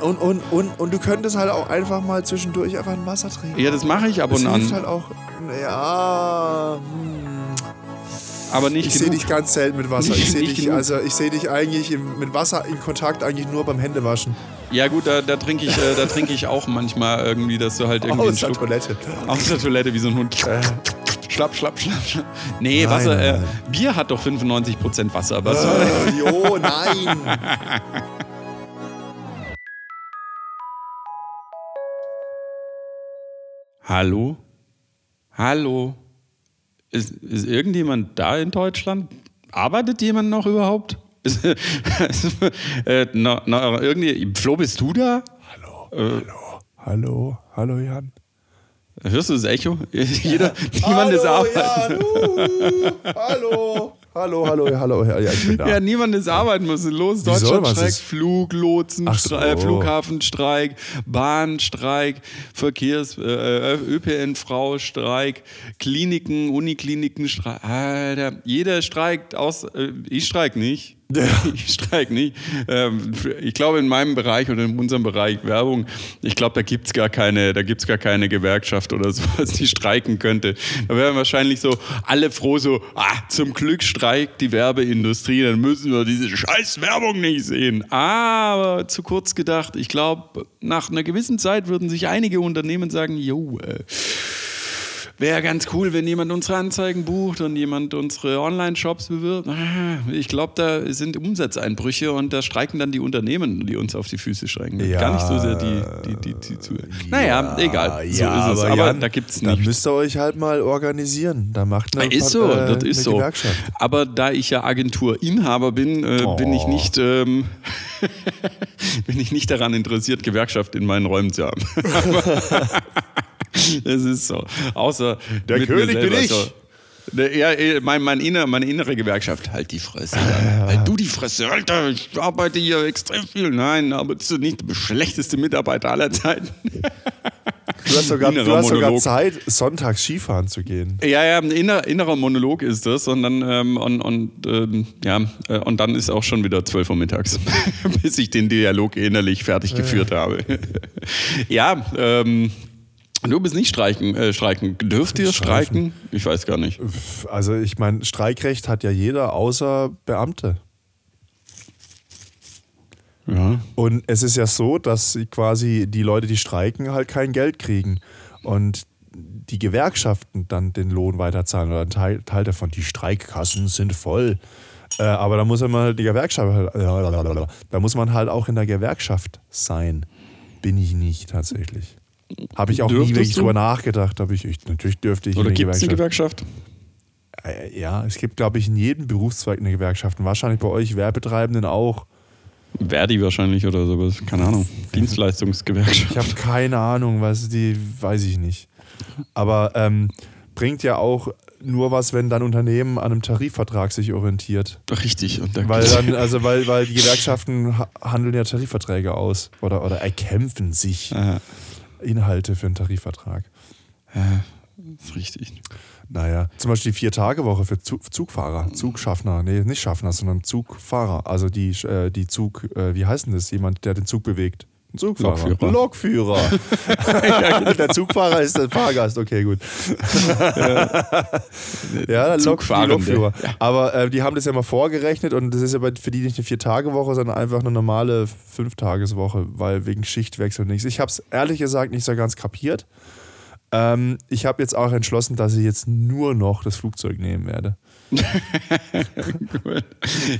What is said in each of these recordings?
Und, und, und, und du könntest halt auch einfach mal zwischendurch einfach ein Wasser trinken. Ja, das mache ich ab und das an. halt auch. Ja. Hm. aber nicht Ich sehe dich ganz selten mit Wasser. Ich Nicht- sehe nicht dich, also ich sehe dich eigentlich im, mit Wasser in Kontakt eigentlich nur beim Händewaschen. Ja gut, da, da trinke ich, äh, da trinke ich auch manchmal irgendwie, dass du halt irgendwie Aus der Toilette. aus der Toilette wie so ein Hund. Äh, Schlapp, schlapp, schlapp, schlapp. Nee, Nein, Wasser, äh. Bier hat doch 95% Wasser. Was äh, jo, nein. Hallo? Hallo? Ist, ist irgendjemand da in Deutschland? Arbeitet jemand noch überhaupt? Ist, äh, no, no, irgendwie, Flo, bist du da? Hallo, Äh, hallo, hallo, hallo Jan. Hörst du das Echo? Jeder, niemand ist hallo, arbeiten. Jan. Uh, hallo, hallo, hallo, hallo. Ja, ich bin da. Ja, niemand ist arbeiten, ist los? Wie soll Deutschland man streikt, das? Fluglotsen, so. äh, Flughafenstreik, Bahnstreik, Verkehrs-, äh, ÖPNV-Streik, Kliniken, Unikliniken, Streik. Alter, jeder streikt aus, äh, ich streik nicht. Ich streik nicht. Ähm, ich glaube, in meinem Bereich oder in unserem Bereich Werbung, ich glaube, da gar keine, da gibt's gar keine Gewerkschaft oder sowas, die streiken könnte. Da wären wahrscheinlich so alle froh, so, ah, zum Glück streikt die Werbeindustrie, dann müssen wir diese scheiß Werbung nicht sehen. Aber zu kurz gedacht, ich glaube, nach einer gewissen Zeit würden sich einige Unternehmen sagen, jo, äh, Wäre ganz cool, wenn jemand unsere Anzeigen bucht und jemand unsere Online-Shops bewirbt. Ah, Ich glaube, da sind Umsatzeinbrüche und da streiken dann die Unternehmen, die uns auf die Füße streiken. Ja, Gar nicht so sehr die, die, die, die zu. Naja, egal. So ja, ist es. aber, Aber Jan, da gibt es Dann nichts. müsst ihr euch halt mal organisieren. Da macht eine, Ist so, äh, das ist so. Gewerkschaft. Aber da ich ja Agenturinhaber bin, äh, bin ich Oh. nicht ähm, bin ich nicht daran interessiert, Gewerkschaft in meinen Räumen zu haben. Es ist so. Außer Der König bin ich. So. Der- Ja, eh, mein, mein inner, meine innere Gewerkschaft. Halt die Fresse. Alter. Halt du die Fresse. Alter, ich arbeite hier extrem viel. Nein, aber bist du nicht der schlechteste Mitarbeiter aller Zeiten? Du hast sogar, du hast sogar. Zeit, sonntags Skifahren zu gehen. Ja, ja, ein inner, innerer Monolog ist das und dann, ähm, und, und, ähm, ja, äh, und dann ist auch schon wieder 12 Uhr mittags, bis ich den Dialog innerlich fertig geführt habe. ja, ähm, du bist nicht streiken. Äh, streiken. Dürft ihr streiken? Ich weiß gar nicht. Also ich meine, Streikrecht hat ja jeder außer Beamte. Ja. Und es ist ja so, dass quasi die Leute, die streiken, halt kein Geld kriegen. Und die Gewerkschaften dann den Lohn weiterzahlen oder ein Teil, Teil davon. Die Streikkassen sind voll. Äh, aber da muss man halt die Gewerkschaft, halt- da muss man halt auch in der Gewerkschaft sein. Bin ich nicht tatsächlich. Habe ich auch nie Dürftest wirklich du? drüber nachgedacht. Hab ich, ich, natürlich dürfte ich Oder gibt es eine Gewerkschaft. Äh, Ja, es gibt, glaube ich, in jedem Berufszweig eine Gewerkschaft. Und wahrscheinlich bei euch Werbetreibenden auch. Verdi wahrscheinlich oder sowas. Keine Ahnung. Dienstleistungsgewerkschaft. Ich habe keine Ahnung, was die, weiß ich nicht. Aber ähm, bringt ja auch nur was, wenn dein Unternehmen an einem Tarifvertrag sich orientiert. Richtig. Und da Weil dann, also weil, weil die Gewerkschaften ha- handeln ja Tarifverträge aus oder, oder erkämpfen sich Ja, Inhalte für einen Tarifvertrag. ja, ist richtig. Naja, zum Beispiel die Vier-Tage-Woche für Zug Zugfahrer, Zugschaffner, nee, nicht Schaffner, sondern Zugfahrer. Also die, äh, die Zug, äh, wie heißt denn das? Jemand, der den Zug bewegt. Ein Zugfahrer. Lokführer. Lokführer. der Zugfahrer ist der Fahrgast, okay, gut. ja, Lok, die Zugfahrende. Lokführer. Aber äh, die haben das ja mal vorgerechnet und das ist ja für die nicht eine Vier-Tage-Woche, sondern einfach eine normale Fünf-Tages-Woche, weil wegen Schichtwechsel nichts. Ich habe es ehrlich gesagt nicht so ganz kapiert. Ähm, ich habe jetzt auch entschlossen, dass ich jetzt nur noch das Flugzeug nehmen werde.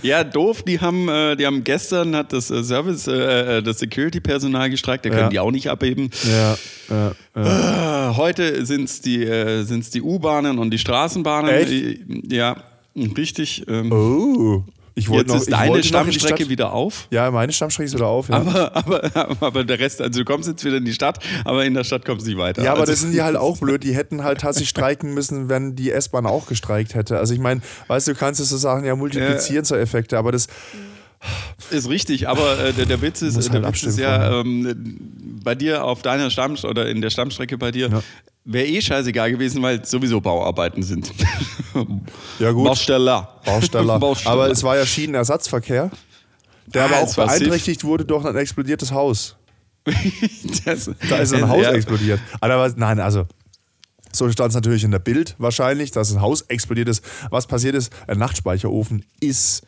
Ja, doof, die haben, äh, die haben gestern hat das äh, Service, äh, das Security-Personal gestreikt, da können Ja. die auch nicht abheben. Ja, ja, ja. Äh, heute sind es die, sind's die U-Bahnen und die Straßenbahnen. Echt? Ja, richtig. Ähm, Oh, ich wollte Jetzt noch, ist ich deine Stammstrecke Stadt. wieder auf. Ja, meine Stammstrecke ist wieder auf. Ja, Aber, aber, aber der Rest, also du kommst jetzt wieder in die Stadt, aber in der Stadt kommst du nicht weiter. ja aber also, das sind die halt auch blöd. Die hätten halt tatsächlich streiken müssen, wenn die S-Bahn auch gestreikt hätte. Also ich meine, weißt du, du kannst es so Sachen ja multiplizieren, so Effekte, aber das, Ist richtig, aber äh, der, der Witz ist, der halt Witz ist ja, ähm, bei dir auf deiner Stamm oder in der Stammstrecke bei dir Ja. wäre eh scheißegal gewesen, weil es sowieso Bauarbeiten sind. Ja, gut. Bausteller. Bausteller. Bausteller. Aber es war ja Schienenersatzverkehr. der aber Ah, auch es war beeinträchtigt wurde durch ein explodiertes Haus. Das, Da ist ein Haus ja. explodiert. Aber nein, also so stand es natürlich in der Bild wahrscheinlich, dass ein Haus explodiert ist. Was passiert ist, ein Nachtspeicherofen ist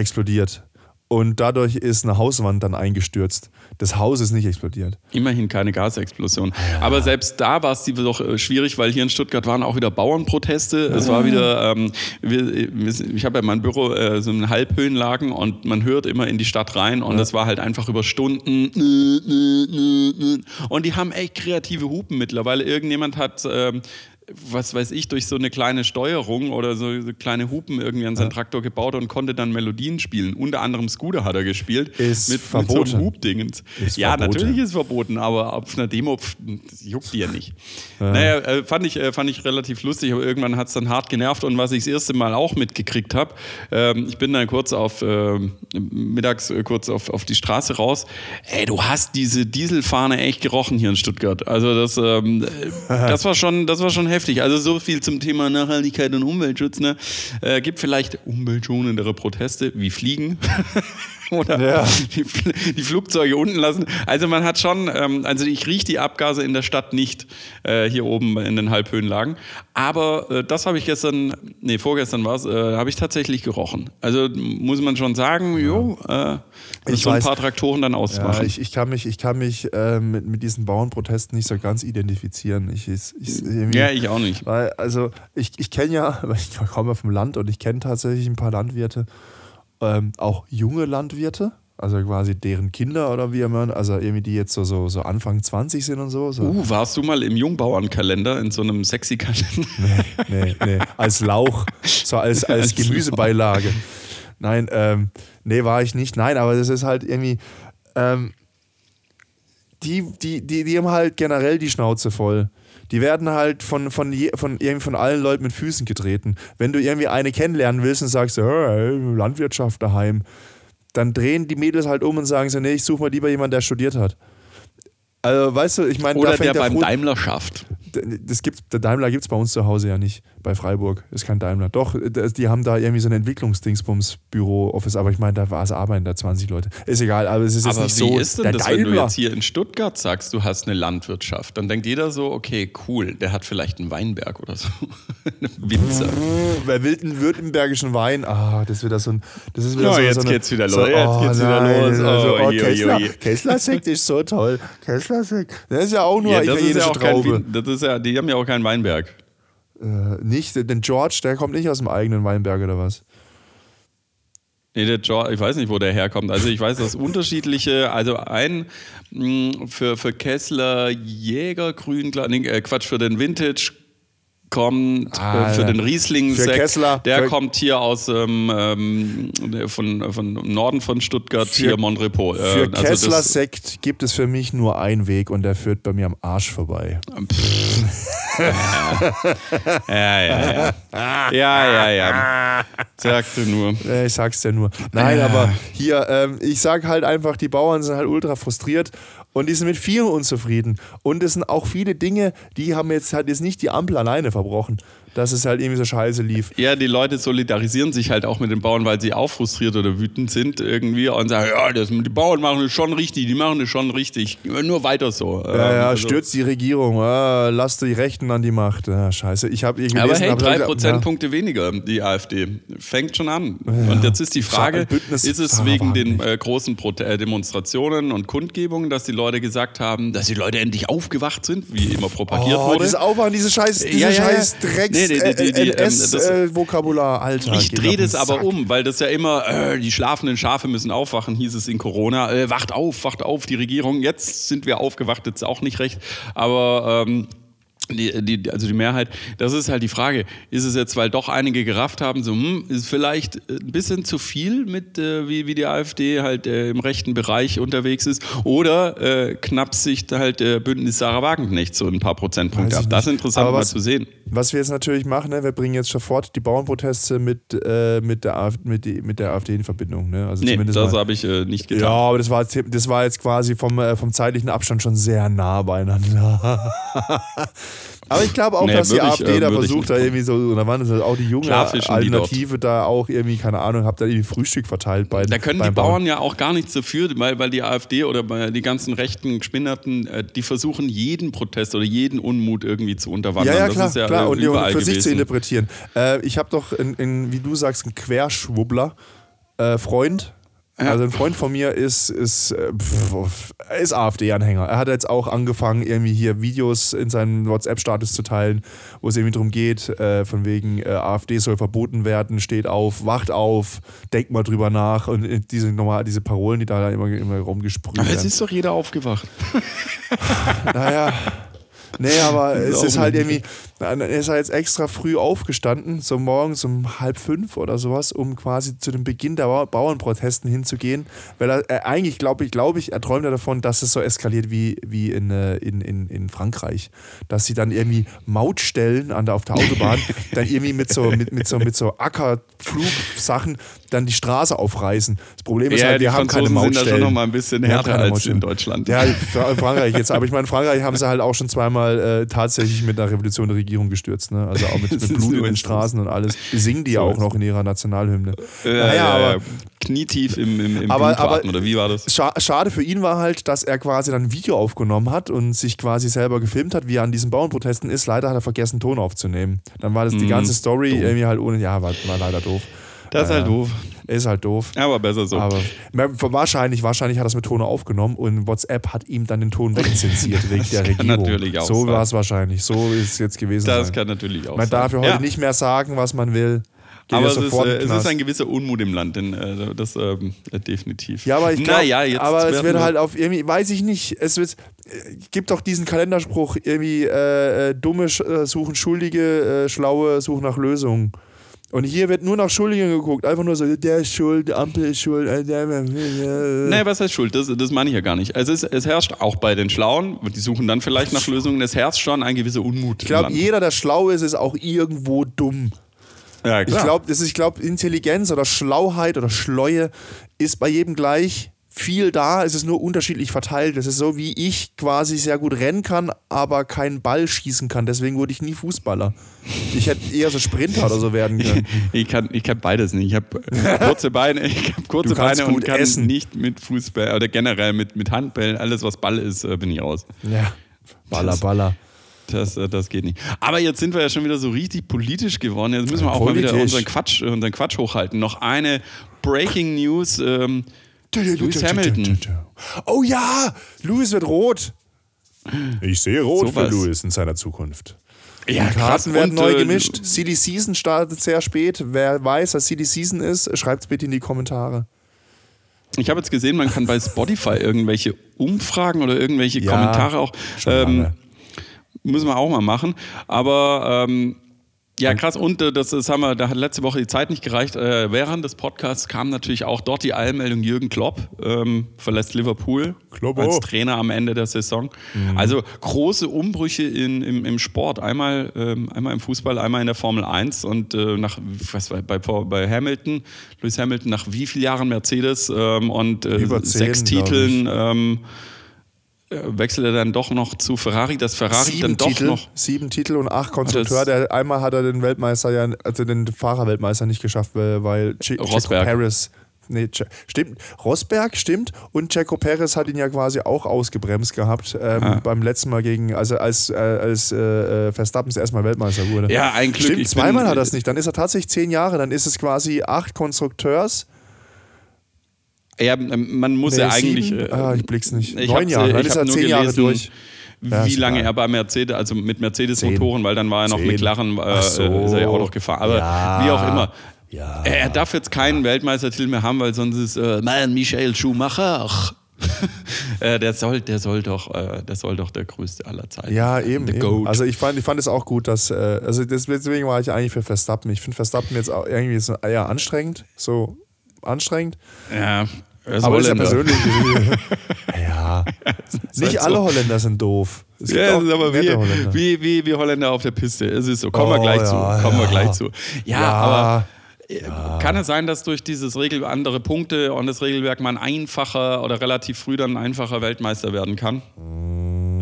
explodiert. Und dadurch ist eine Hauswand dann eingestürzt. Das Haus ist nicht explodiert. Immerhin keine Gasexplosion. Aber selbst da war es doch äh, schwierig, weil hier in Stuttgart waren auch wieder Bauernproteste. Es war wieder, ähm, ich habe ja mein Büro äh, so in Halbhöhenlagen und man hört immer in die Stadt rein und es war halt einfach über Stunden. Und die haben echt kreative Hupen mittlerweile. Irgendjemand hat. Ähm, was weiß ich, durch so eine kleine Steuerung oder so, so kleine Hupen irgendwie an seinen Traktor gebaut und konnte dann Melodien spielen. Unter anderem Scooter hat er gespielt. Ist mit, verboten. Mit so einem Hubdingens. Ist ja, verboten. natürlich ist verboten, aber auf einer Demo pf, juckt die ja nicht. Naja, äh, fand, ich, äh, fand ich relativ lustig, aber irgendwann hat es dann hart genervt. Und was ich das erste Mal auch mitgekriegt habe, ähm, ich bin dann kurz auf, ähm, mittags äh, kurz auf, auf die Straße raus. Ey, du hast diese Dieselfahne echt gerochen hier in Stuttgart. Also das, ähm, äh, das, war, schon, das war schon heftig. Also so viel zum Thema Nachhaltigkeit und Umweltschutz. Ne? Äh, gibt vielleicht umweltschonendere Proteste wie Fliegen. oder Ja. die, die Flugzeuge unten lassen. Also man hat schon, ähm, also ich rieche die Abgase in der Stadt nicht äh, hier oben in den Halbhöhenlagen. Aber äh, das habe ich gestern, nee, vorgestern war es, äh, habe ich tatsächlich gerochen. Also muss man schon sagen, jo, äh, Ich so ein weiß. paar Traktoren dann Ja, ausmachen. ich, ich kann mich, ich kann mich äh, mit, mit diesen Bauernprotesten nicht so ganz identifizieren. Ich, ich, ich, ja, ich auch nicht. Weil, also, ich, ich kenne ja, ich komme vom Land und ich kenne tatsächlich ein paar Landwirte, ähm, auch junge Landwirte, also quasi deren Kinder oder wie immer, also irgendwie die jetzt so, so, so Anfang 20 sind und so. so. Uh, warst du mal im Jungbauernkalender in so einem sexy Kalender? Nee, nee, als Lauch, so als, als Als Gemüsebeilage. Nein, ähm, nee, war ich nicht. Nein, aber das ist halt irgendwie, ähm, die, die, die, die haben halt generell die Schnauze voll. Die werden halt von, von, je, von, irgendwie von allen Leuten mit Füßen getreten. Wenn du irgendwie eine kennenlernen willst und sagst, "Hey, Landwirtschaft daheim, dann drehen die Mädels halt um und sagen so, nee, ich suche mal lieber jemanden, der studiert hat. Also, weißt du, ich meine, Oder fängt der beim Daimler schafft. Das gibt's, der Daimler gibt es bei uns zu Hause ja nicht, bei Freiburg. Ist kein Daimler. Doch, die haben da irgendwie so ein Entwicklungsdingsbums-Büro-Office, aber ich meine, da war es arbeiten da 20 Leute. Ist egal, aber es ist jetzt Aber nicht wie so. ist denn der das, wenn du Daimler. jetzt hier in Stuttgart sagst, du hast eine Landwirtschaft? Dann denkt jeder so, okay, cool, der hat vielleicht einen Weinberg oder so. Winzer. Wer will den württembergischen Wein? Ah, das ist wieder so ein. Das ist wieder Oh, so, jetzt so eine, geht's wieder so, los, jetzt oh, geht's wieder nein, los. Also, Oh, oh, Kessler. Kessler-Sekt ist so toll. Kessler-Sekt. Das ist ja auch nur Ja, das ist italienische ja auch kein, Traube. Wien- das ist ja, die haben ja auch keinen Weinberg. Äh, nicht, denn George, der kommt nicht aus dem eigenen Weinberg oder was? Nee, der George, ich weiß nicht, wo der herkommt. Also ich weiß, dass unterschiedliche, also ein mh, für, für Kessler Jägergrün, nee, äh, Quatsch, für den Vintage kommt äh, Ah, für ja. den Riesling Für Kessler, der für- kommt hier aus ähm, ähm, von, von Norden von Stuttgart, Für- hier Montrepot. Äh, Für also das- Kessler-Sekt gibt es für mich nur einen Weg und der führt bei mir am Arsch vorbei. Ja, ja, ja. Ja, ja, ja. Sagte nur. Ich sag's dir nur. Nein, aber hier, ähm, ich sag halt einfach, die Bauern sind halt ultra frustriert und die sind mit vielen unzufrieden. Und es sind auch viele Dinge, die haben jetzt halt jetzt nicht die Ampel alleine verbrochen, dass es halt irgendwie so scheiße lief. Ja, die Leute solidarisieren sich halt auch mit den Bauern, weil sie auch frustriert oder wütend sind irgendwie und sagen, ja, das, die Bauern machen es schon richtig, die machen es schon richtig. Nur weiter so. Ja, ja, Also- stürzt die Regierung, ah, lasst die Rechten an die Macht. Ja, scheiße, ich habe irgendwie Aber hey, drei Prozentpunkte weniger, die AfD. Fängt schon an. Und jetzt ist die Frage, Bündnis ist es wegen den äh, großen Prote äh, Demonstrationen und Kundgebungen, dass die Leute gesagt haben, dass die Leute endlich aufgewacht sind, wie immer propagiert Oh, wurde? diese Aufwand, diese scheiß, diese Ja, ja, ja. scheiß Drecks Nee, die- die- die, ähm, NS-Vokabular, Alter. Ich drehe das aber um, weil das ja immer, äh, die schlafenden Schafe müssen aufwachen, hieß es in Corona. Äh, wacht auf, wacht auf, die Regierung. Jetzt sind wir aufgewacht, jetzt auch nicht recht. Aber ähm, die, die, also die Mehrheit, das ist halt die Frage. Ist es jetzt, weil doch einige gerafft haben, so, hm, ist vielleicht ein bisschen zu viel mit, äh, wie, wie die AfD halt äh, im rechten Bereich unterwegs ist? Oder äh, knapp sich halt äh, Bündnis Sarah Wagenknecht so ein paar Prozentpunkte ab? Das ist interessant Aber mal was- zu sehen. Was wir jetzt natürlich machen, ne, wir bringen jetzt sofort die Bauernproteste mit, äh, mit, der, AfD, mit, die, mit der AfD in Verbindung. Ne? Also Nee, zumindest das habe ich äh, nicht getan. ja, aber das war, jetzt- das war jetzt quasi vom, äh, vom zeitlichen Abstand schon sehr nah beieinander. Aber ich glaube auch, Nee, dass die ich, AfD äh, da ich versucht, nicht da irgendwie so, und da waren das auch die junge. Alternative da auch irgendwie, keine Ahnung, habt da irgendwie Frühstück verteilt bei Da können die Bauern ja auch gar nichts dafür, weil, weil die AfD oder bei die ganzen rechten Gespinnerten, äh, die versuchen jeden Protest oder jeden Unmut irgendwie zu unterwandern. Ja, ja, das klar, ist ja klar. Und, und überall für sich zu interpretieren. Äh, ich habe doch, in, in, wie du sagst, einen Querschwubbler, äh, Freund. Also ein Freund von mir ist, ist, äh, ist AfD-Anhänger. Er hat jetzt auch angefangen, irgendwie hier Videos in seinem WhatsApp-Status zu teilen, wo es irgendwie darum geht, äh, von wegen äh, AfD soll verboten werden, steht auf, wacht auf, denkt mal drüber nach und äh, diese, normal, diese Parolen, die da immer, immer rumgesprüht Aber es werden. ist doch jeder aufgewacht. Naja. Nee, aber es ist halt irgendwie, dann ist er jetzt extra früh aufgestanden, so morgens um halb fünf oder sowas, um quasi zu dem Beginn der Bau- Bauernprotesten hinzugehen. Weil er, er eigentlich, glaube ich, glaube ich, er träumt ja davon, dass es so eskaliert wie, wie in, äh, in, in, in Frankreich. Dass sie dann irgendwie Mautstellen an der, auf der Autobahn dann irgendwie mit so, mit, mit so, mit so Ackerflugsachen dann die Straße aufreißen. Das Problem ist Ja, halt, die wir haben keine Franzosen sind da Mautstellen. schon noch mal ein bisschen härter als Mautstellen. in Deutschland. Ja, in Frankreich jetzt. Aber ich meine, in Frankreich haben sie halt auch schon zweimal äh, tatsächlich mit einer Revolution der Regierung gestürzt. Ne? Also auch mit, mit Blut in den Straßen und alles. Singen die ja auch noch in ihrer Nationalhymne. Äh, naja, aber knietief im, im, im Aber- aber- oder wie war das? Scha schade für ihn war halt, dass er quasi dann ein Video aufgenommen hat und sich quasi selber gefilmt hat, wie er an diesen Bauernprotesten ist. Leider hat er vergessen, Ton aufzunehmen. Dann war das die Mm, ganze Story doof. irgendwie halt ohne. Ja, war, war leider doof. Das ist Ja, halt doof. Ist halt doof. Aber besser so. Aber wahrscheinlich, wahrscheinlich hat er es mit Ton aufgenommen und WhatsApp hat ihm dann den Ton wegzensiert wegen der kann Regierung. natürlich auch so war es wahrscheinlich. So ist es jetzt gewesen. das sein. kann natürlich auch Man sein. darf ja heute Ja. nicht mehr sagen, was man will. Geht Aber es ist, äh, es ist ein gewisser Unmut im Land, denn äh, das ähm, äh, definitiv. ja, aber ich glaube, naja, aber es wird wir- halt auf irgendwie, weiß ich nicht, es wird, äh, gibt doch diesen Kalenderspruch, irgendwie äh, äh, dumme suchen Schuldige, schlaue suchen nach Lösungen. Und hier wird nur nach Schuldigen geguckt, einfach nur so, der ist schuld, die Ampel ist schuld. Äh, der, äh, Nee, was heißt Schuld? Das, das meine ich ja gar nicht. Also es, es herrscht auch bei den Schlauen, die suchen dann vielleicht nach Lösungen, es herrscht schon ein gewisser Unmut ich glaube, jeder, der schlau ist, ist auch irgendwo dumm. Ja, Ich klar. glaube, ich glaub, Intelligenz oder Schlauheit oder Schleue ist bei jedem gleich viel da. Es ist nur unterschiedlich verteilt. Es ist so, wie ich quasi sehr gut rennen kann, aber keinen Ball schießen kann. Deswegen wurde ich nie Fußballer. Ich hätte eher so Sprinter oder so werden können. Ich kann, ich kann beides nicht. Ich habe kurze Beine, ich habe kurze Beine und kann essen. nicht mit Fußball oder generell mit, mit Handbällen, alles was Ball ist, äh, bin ich raus. Ja. Baller, Baller. Das, äh, das geht nicht. Aber jetzt sind wir ja schon wieder so richtig politisch geworden. Jetzt müssen wir auch mal Politisch. wieder unseren Quatsch, unseren Quatsch hochhalten. Noch eine Breaking News. Ähm, Lewis Hamilton. Oh ja, Lewis wird rot. Ich sehe rot Sowas. für Lewis in seiner Zukunft. Ja, Die Karten werden Und, neu äh, gemischt. Silly Season startet sehr spät. Wer weiß, was Silly Season ist, schreibt es bitte in die Kommentare. Ich habe jetzt gesehen, man kann bei Spotify irgendwelche Umfragen oder irgendwelche Ja, Kommentare auch. schon Ähm, lange. müssen wir auch mal machen. Aber ähm, ja, krass. Und äh, das, das haben wir, da hat letzte Woche die Zeit nicht gereicht. Äh, während des Podcasts kam natürlich auch dort die Eilmeldung: Jürgen Klopp ähm, verlässt Liverpool Kloppo. als Trainer am Ende der Saison. Also große Umbrüche in, im, im Sport. Einmal, ähm, einmal im Fußball, einmal in der Formel 1 und äh, nach, was war, bei, bei Hamilton, Lewis Hamilton, nach wie vielen Jahren Mercedes ähm, und äh, zehn, sechs ich. Titeln. Äh, wechselt er dann doch noch zu Ferrari, dass Ferrari sieben dann doch Titel, noch. sieben Titel und acht Konstrukteur. Der, einmal hat er den Weltmeister ja, also den Fahrerweltmeister nicht geschafft, weil, weil Rosberg. Perez. Nee, che, stimmt. Rosberg stimmt und Checo Perez hat ihn ja quasi auch ausgebremst gehabt ähm, Ah. beim letzten Mal gegen, also als, äh, als äh, Verstappen erstmal Weltmeister wurde. Ja, ein Glück. Stimmt, ich zweimal bin, hat er es nicht. Dann ist er tatsächlich zehn Jahre. Dann ist es quasi acht Konstrukteurs. Ja, ähm, man muss Nee, ja eigentlich. sieben? äh, ah, ich blick's nicht. ich Neun Jahre. äh, Dann ich ist er nur zehn Jahre durch. Ja, Wie ist lange er bei Mercedes, also mit. Mercedes-Motoren, weil dann war er noch Zehn. McLaren, äh, so. ist er ja auch noch gefahren. Aber Ja. wie auch immer. Ja. Er, darf jetzt keinen Weltmeistertitel mehr haben, weil sonst ist äh, mein Michael Schumacher. ach. äh, der soll, der soll doch, äh, der soll doch der größte aller Zeiten. Ja, sein. eben. Eben. Also ich fand, ich fand es auch gut, dass, also deswegen war ich eigentlich für Verstappen. Ich finde Verstappen jetzt auch irgendwie so eher anstrengend, so anstrengend. ja, er Aber das ist ja Holländer. persönlich. ja. Nicht halt alle. Holländer sind doof. Ja, aber nette Holländer. wie, wie, wie, wie Holländer auf der Piste. Es ist so. Kommen wir Oh, gleich ja, zu. Kommen wir ja. gleich zu. Ja, Ja. aber äh, kann es sein, dass durch dieses Regel andere Punkte und das Regelwerk man einfacher oder relativ früh dann einfacher Weltmeister werden kann?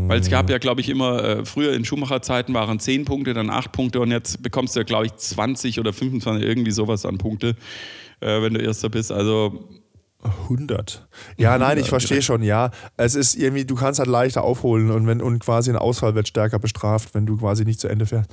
Weil es gab ja, glaube ich, immer, äh, früher in Schumacher-Zeiten waren 10 Punkte, dann 8 Punkte und jetzt bekommst du ja, glaube ich, 20 oder 25, irgendwie sowas an Punkte, äh, wenn du Erster bist. Also 100. Ja, nein, ich verstehe schon, ja. Es ist irgendwie, du kannst halt leichter aufholen und, wenn, und quasi ein Ausfall wird stärker bestraft, wenn du quasi nicht zu Ende fährst.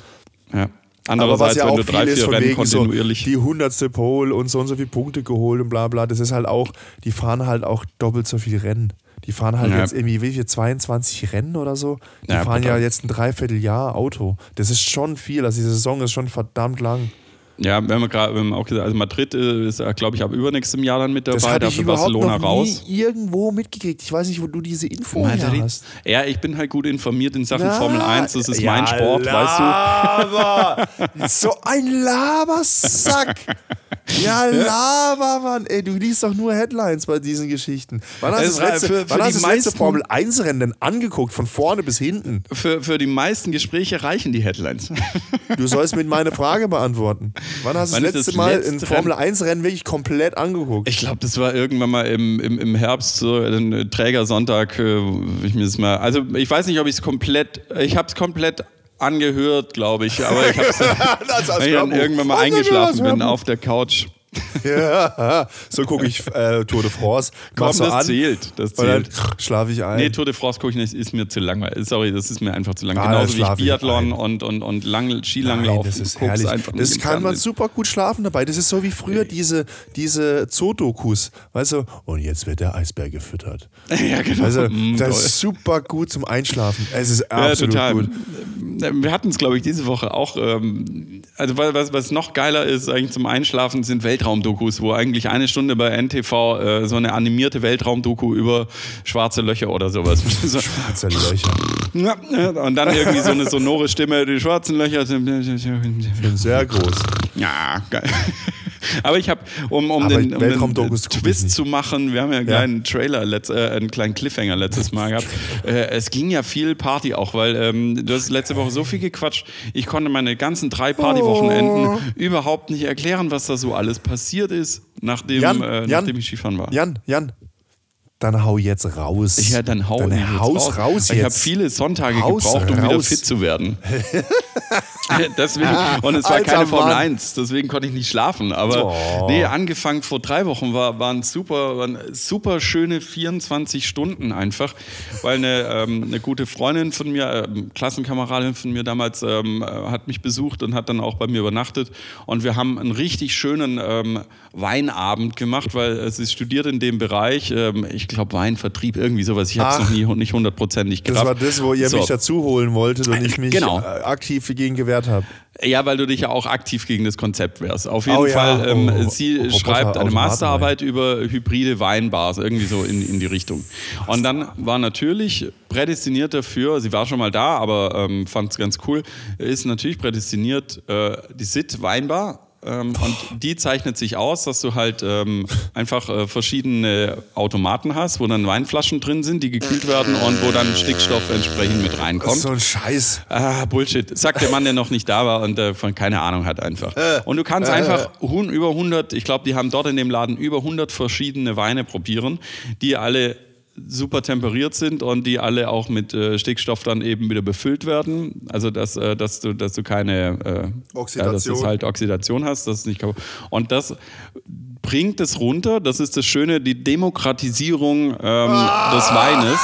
Ja. Andererseits, ja wenn du drei, vier Rennen kontinuierlich. So die hundertste Pole und so und so viele Punkte geholt und bla bla, das ist halt auch, die fahren halt auch doppelt so viel Rennen. Die fahren halt ja. jetzt irgendwie, wie viel, 22 Rennen oder so? Die ja, fahren ja jetzt ein Dreivierteljahr Auto. Das ist schon viel, also die Saison ist schon verdammt lang. Ja, wenn wir gerade auch gesagt, also Madrid äh, ist, glaube ich, ab übernächstem Jahr dann mit dabei, das dafür ich Barcelona noch raus. Nie irgendwo mitgekriegt. Ich weiß nicht, wo du diese Info Madrid. hast. Ja, ich bin halt gut informiert in Sachen Na, Formel 1. Das ist ja, mein Sport, Laber. weißt du. so ein Labersack. Ja, Lava, Mann. Ey, du liest doch nur Headlines bei diesen Geschichten. Wann hast du das letzte, für, für das letzte Formel 1 Rennen denn angeguckt, von vorne bis hinten? Für, für die meisten Gespräche reichen die Headlines. Du sollst mir meine Frage beantworten. Wann hast du das letzte das Mal ein Formel 1 Rennen wirklich komplett angeguckt? Ich glaube, das war irgendwann mal im, im, im Herbst, so ein Trägersonntag. Äh, ich mir das mal, also ich weiß nicht, ob ich es komplett, ich habe es komplett angehört, glaube ich. Aber ich habe es irgendwann mal eingeschlafen bin auf der Couch. Ja, so gucke ich äh, Tour de France. Komm, das an, zählt. Das zählt. schlafe ich ein. Nee, Tour de France gucke ich nicht, ist mir zu langweilig. Sorry, das ist mir einfach zu lang. Ah, Genauso wie Biathlon und, und, und lang, Skilanglauf. Nein, das ist herrlich. Das kann man super gut schlafen dabei. Das ist so wie früher diese, diese Zoodokus. Weißt du, und jetzt wird der Eisbär gefüttert. ja, genau. Also, mm, das ist super gut zum Einschlafen. Es ist absolut ja, gut. Wir hatten es, glaube ich, diese Woche auch. Ähm, also, was, was noch geiler ist eigentlich zum Einschlafen, sind Weltraum Weltraumdokus, wo eigentlich eine Stunde bei NTV äh, so eine animierte Weltraumdoku über schwarze Löcher oder sowas. Schwarze Löcher. Ja, und dann irgendwie so eine sonore Stimme, die schwarzen Löcher sind sehr groß. Ja, geil. Aber ich habe, um, um den, um den Twist zu machen, wir haben ja einen ja. kleinen Trailer, letzt, äh, einen kleinen Cliffhanger letztes Mal gehabt. Äh, es ging ja viel Party auch, weil ähm, du hast letzte Woche so viel gequatscht. Ich konnte meine ganzen drei Partywochenenden oh. überhaupt nicht erklären, was da so alles passiert ist, nachdem, Jan, äh, nachdem Jan, ich Skifahren war. Jan, Jan, dann hau jetzt raus. Ja, dann hau dann Haus raus. raus ich habe viele Sonntage Haus gebraucht, um raus. wieder fit zu werden. deswegen, und es war Alter keine Formel Mann. 1, deswegen konnte ich nicht schlafen. Aber oh. nee, angefangen vor drei Wochen war, waren super, waren super schöne 24 Stunden einfach, weil eine, ähm, eine gute Freundin von mir, äh, Klassenkameradin von mir damals, ähm, hat mich besucht und hat dann auch bei mir übernachtet. Und wir haben einen richtig schönen ähm, Weinabend gemacht, weil sie studiert in dem Bereich. Ähm, ich glaube, Weinvertrieb, irgendwie sowas. Ich habe es noch nie nicht hundertprozentig gerafft. Das war das, wo ihr so. mich dazu holen wolltet und ich mich genau. Äh, aktiv dagegen gewehrt habe. Ja, weil du dich ja auch aktiv gegen das Konzept wärst. Auf jeden oh, Fall, ja. ähm, oh, sie oh, schreibt eine Masterarbeit über hybride Weinbars, irgendwie so in, in die Richtung. Und dann war natürlich prädestiniert dafür, sie war schon mal da, aber ähm, fand es ganz cool, ist natürlich prädestiniert äh, die SIT Weinbar ähm, und die zeichnet sich aus, dass du halt ähm, einfach äh, verschiedene Automaten hast, wo dann Weinflaschen drin sind, die gekühlt werden und wo dann Stickstoff entsprechend mit reinkommt. so ein Scheiß. Ah, Bullshit. Sagt der Mann, der noch nicht da war und äh, von keine Ahnung hat einfach. Äh, und du kannst äh, einfach über 100, ich glaube, die haben dort in dem Laden über 100 verschiedene Weine probieren, die alle super temperiert sind und die alle auch mit äh, Stickstoff dann eben wieder befüllt werden. Also dass, äh, dass, du, dass du keine äh, Oxidation. dass du halt Oxidation hast, das ist nicht kaputt. Und das bringt es runter, das ist das Schöne, die Demokratisierung ähm, ah. des Weines.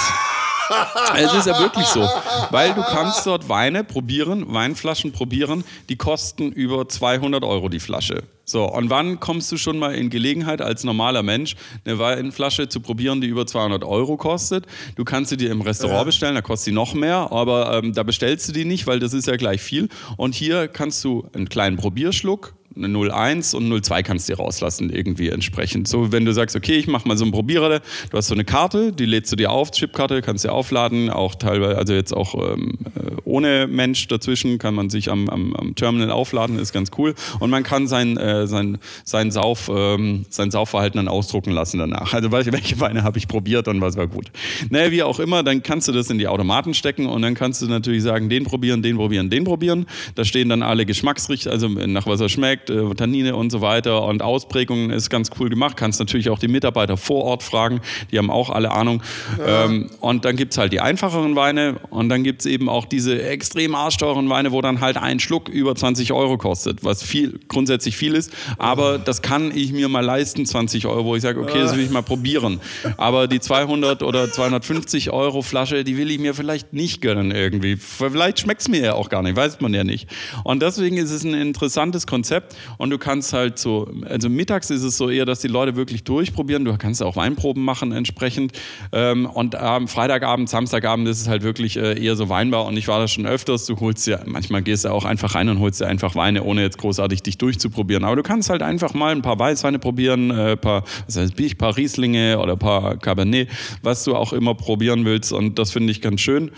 Es ist ja wirklich so, weil du kannst dort Weine probieren, Weinflaschen probieren, die kosten über 200 Euro die Flasche. So, und wann kommst du schon mal in Gelegenheit, als normaler Mensch eine Weinflasche zu probieren, die über 200 Euro kostet? Du kannst sie dir im Restaurant ja. bestellen, da kostet sie noch mehr, aber ähm, da bestellst du die nicht, weil das ist ja gleich viel. Und hier kannst du einen kleinen Probierschluck eine 01 und 02 kannst du dir rauslassen, irgendwie entsprechend. So, wenn du sagst, okay, ich mache mal so einen Probierer, du hast so eine Karte, die lädst du dir auf, Chipkarte, kannst du aufladen, auch teilweise, also jetzt auch ähm, äh, ohne Mensch dazwischen, kann man sich am, am, am, Terminal aufladen, ist ganz cool. Und man kann sein, äh, sein, sein, Sauf, ähm, sein Saufverhalten dann ausdrucken lassen danach. Also welche Weine habe ich probiert und was war gut. Naja, wie auch immer, dann kannst du das in die Automaten stecken und dann kannst du natürlich sagen, den probieren, den probieren, den probieren. Da stehen dann alle Geschmacksrichtungen, also nach was er schmeckt, äh, Tannine und so weiter und Ausprägungen ist ganz cool gemacht. Kannst natürlich auch die Mitarbeiter vor Ort fragen, die haben auch alle Ahnung. Ja. Ähm, und dann gibt es halt die einfacheren Weine und dann gibt es eben auch diese extrem arschteuren Weine, wo dann halt ein Schluck über 20 Euro kostet, was viel, grundsätzlich viel ist. Aber das kann ich mir mal leisten, 20 Euro, wo ich sage, okay, das will ich mal probieren. Aber die 200 oder 250 Euro Flasche, die will ich mir vielleicht nicht gönnen irgendwie. Vielleicht schmeckt es mir ja auch gar nicht, weiß man ja nicht. Und deswegen ist es ein interessantes Konzept und du kannst halt so, also mittags ist es so eher, dass die Leute wirklich durchprobieren. Du kannst auch Weinproben machen entsprechend. Ähm, und am Freitagabend, Samstagabend ist es halt wirklich äh, eher so Weinbar und ich war da schon öfters. Du holst ja, manchmal gehst du auch einfach rein und holst dir einfach Weine, ohne jetzt großartig dich durchzuprobieren. Aber du kannst halt einfach mal ein paar Weißweine probieren, ein äh, paar, was heißt, ein paar Rieslinge oder ein paar Cabernet, was du auch immer probieren willst und das finde ich ganz schön.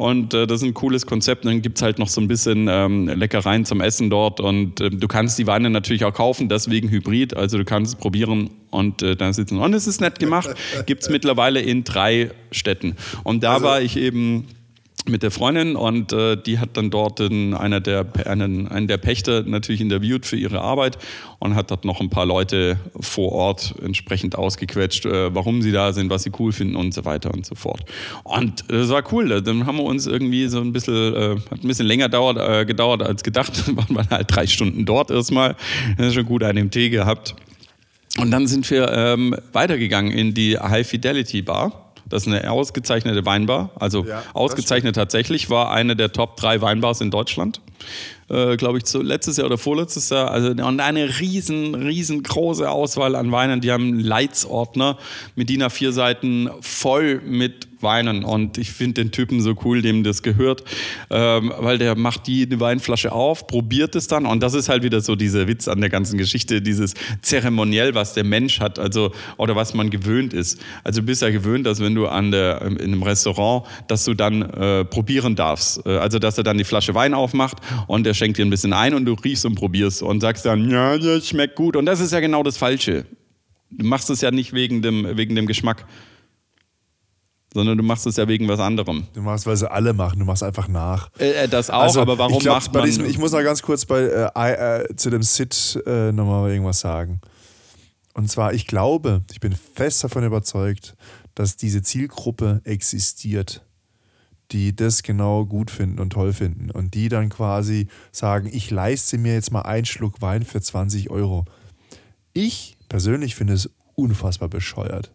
Und äh, das ist ein cooles Konzept. dann gibt es halt noch so ein bisschen ähm, Leckereien zum Essen dort. Und äh, du kannst die Weine natürlich auch kaufen, deswegen Hybrid. Also du kannst es probieren und äh, dann sitzen. Und es ist nett gemacht. Gibt es mittlerweile in drei Städten. Und da also, war ich eben mit der Freundin und äh, die hat dann dort in einer der, einen, einen der Pächter natürlich interviewt für ihre Arbeit und hat dort noch ein paar Leute vor Ort entsprechend ausgequetscht, äh, warum sie da sind, was sie cool finden und so weiter und so fort. Und das war cool. Dann haben wir uns irgendwie so ein bisschen, äh, hat ein bisschen länger dauert, äh, gedauert als gedacht. Dann waren wir halt drei Stunden dort erstmal. Das ist schon gut einen Tee gehabt. Und dann sind wir ähm, weitergegangen in die High Fidelity Bar das ist eine ausgezeichnete Weinbar. Also ja, ausgezeichnet tatsächlich, war eine der Top drei Weinbars in Deutschland. Äh, Glaube ich, zu, letztes Jahr oder vorletztes Jahr. Also, und eine riesen, riesengroße Auswahl an Weinen. Die haben einen Leitsordner mit DIN A4 Seiten voll mit weinen. Und ich finde den Typen so cool, dem das gehört, ähm, weil der macht die Weinflasche auf, probiert es dann. Und das ist halt wieder so dieser Witz an der ganzen Geschichte, dieses Zeremoniell, was der Mensch hat, also oder was man gewöhnt ist. Also du bist ja gewöhnt, dass wenn du an der, in einem Restaurant, dass du dann äh, probieren darfst. Äh, also dass er dann die Flasche Wein aufmacht und er schenkt dir ein bisschen ein und du riechst und probierst und sagst dann, ja, das schmeckt gut. Und das ist ja genau das Falsche. Du machst es ja nicht wegen dem, wegen dem Geschmack sondern du machst es ja wegen was anderem. Du machst, weil sie alle machen, du machst einfach nach. Äh, äh das auch, also, aber warum glaub, macht man... Diesem, ich muss noch ganz kurz bei, äh, äh, zu dem Sit äh, nochmal irgendwas sagen. Und zwar, ich glaube, ich bin fest davon überzeugt, dass diese Zielgruppe existiert, die das genau gut finden und toll finden und die dann quasi sagen, ich leiste mir jetzt mal einen Schluck Wein für 20 Euro. Ich persönlich finde es unfassbar bescheuert.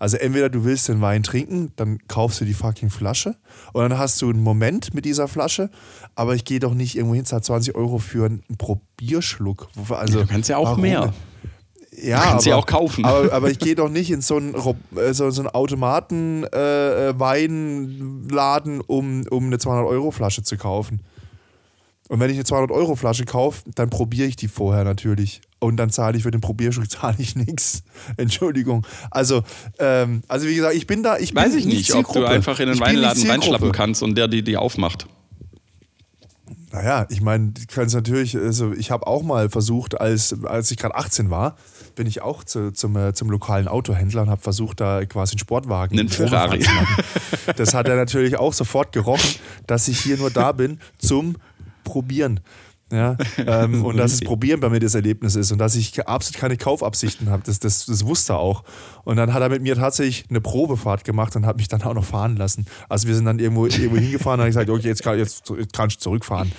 Also entweder du willst den Wein trinken, dann kaufst du die fucking Flasche und dann hast du einen Moment mit dieser Flasche, aber ich gehe doch nicht irgendwo hin, 20 Euro für einen Probierschluck. Also, du kannst ja auch warum? mehr. Ja, kannst aber, ja auch kaufen. Aber, aber ich gehe doch nicht in so einen, äh, so, so einen Automaten-Weinladen, äh, um, um eine 200-Euro-Flasche zu kaufen. Und wenn ich eine 200-Euro-Flasche kaufe, dann probiere ich die vorher natürlich. Und dann zahle ich für den Probierstück zahle ich nichts. Entschuldigung. Also, ähm, also wie gesagt, ich bin da. Ich Weiß ich nicht, ob du einfach in den Weinladen reinschlappen kannst und der die, die aufmacht. Naja, ich meine, du kannst natürlich, also ich habe auch mal versucht, als, als ich gerade 18 war, bin ich auch zu, zum, äh, zum lokalen Autohändler und habe versucht, da quasi einen Sportwagen einen Ferrari. zu machen. Das hat er natürlich auch sofort gerochen, dass ich hier nur da bin zum probieren. Ja, ähm, und dass es Probieren bei mir das Erlebnis ist und dass ich absolut keine Kaufabsichten habe. Das, das, das wusste er auch. Und dann hat er mit mir tatsächlich eine Probefahrt gemacht und hat mich dann auch noch fahren lassen. Also wir sind dann irgendwo, irgendwo hingefahren und habe gesagt, okay, jetzt, kann, jetzt, jetzt kannst du zurückfahren.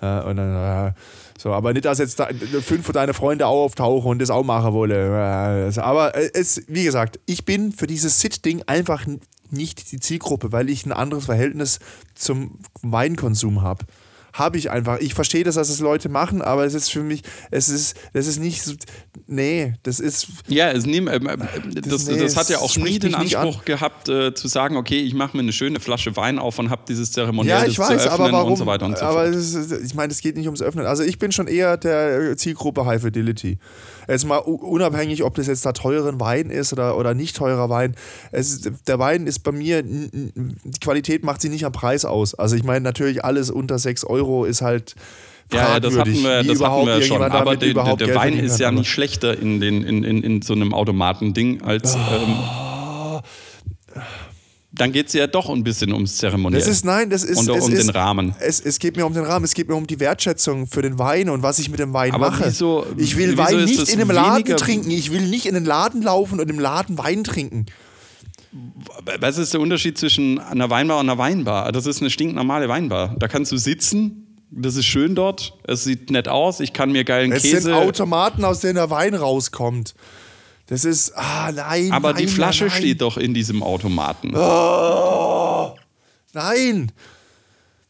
Äh, und dann, äh, so, aber nicht, dass jetzt da, fünf von deinen Freunden auftauchen und das auch machen wollen. Äh, aber es, wie gesagt, ich bin für dieses Sit-Ding einfach nicht die Zielgruppe, weil ich ein anderes Verhältnis zum Weinkonsum habe habe ich einfach. Ich verstehe das, dass es Leute machen, aber es ist für mich, es ist, das ist nicht so, nee, das ist. Ja, es nehm, äh, das, das, nee, das, hat ja auch nie den Anspruch gehabt, äh, zu sagen, okay, ich mache mir eine schöne Flasche Wein auf und habe dieses Zeremoniell ja, ich weiß, zu öffnen aber warum, und so weiter und so aber fort. Ist, ich meine, es geht nicht ums Öffnen. Also ich bin schon eher der Zielgruppe High Fidelity. Jetzt mal unabhängig, ob das jetzt da teuren Wein ist oder, oder nicht teurer Wein. Es, der Wein ist bei mir, die Qualität macht sie nicht am Preis aus. Also ich meine, natürlich alles unter 6 Euro ist halt. Ja, das hatten wir, das hatten wir schon. Aber der, der, Wein ist ja nicht schlechter in, den, in, in, in so einem Automatending als. Oh. Ähm dann geht es ja doch ein bisschen ums Zeremoniell. Das ist, nein, das ist. Und es um ist, den Rahmen. Es, es geht mir um den Rahmen, es geht mir um die Wertschätzung für den Wein und was ich mit dem Wein Aber mache. wieso- ich will Wein nicht in einem Laden trinken. Ich will nicht in den Laden laufen und im Laden Wein trinken. Was ist der Unterschied zwischen einer Weinbar und einer Weinbar? Das ist eine stinknormale Weinbar. Da kannst du sitzen, das ist schön dort, es sieht nett aus, ich kann mir geilen Es Käse. sind Automaten, aus denen der Wein rauskommt. Das ist. Ah, nein. aber nein, die Flasche nein. steht doch in diesem Automaten. Oh, nein.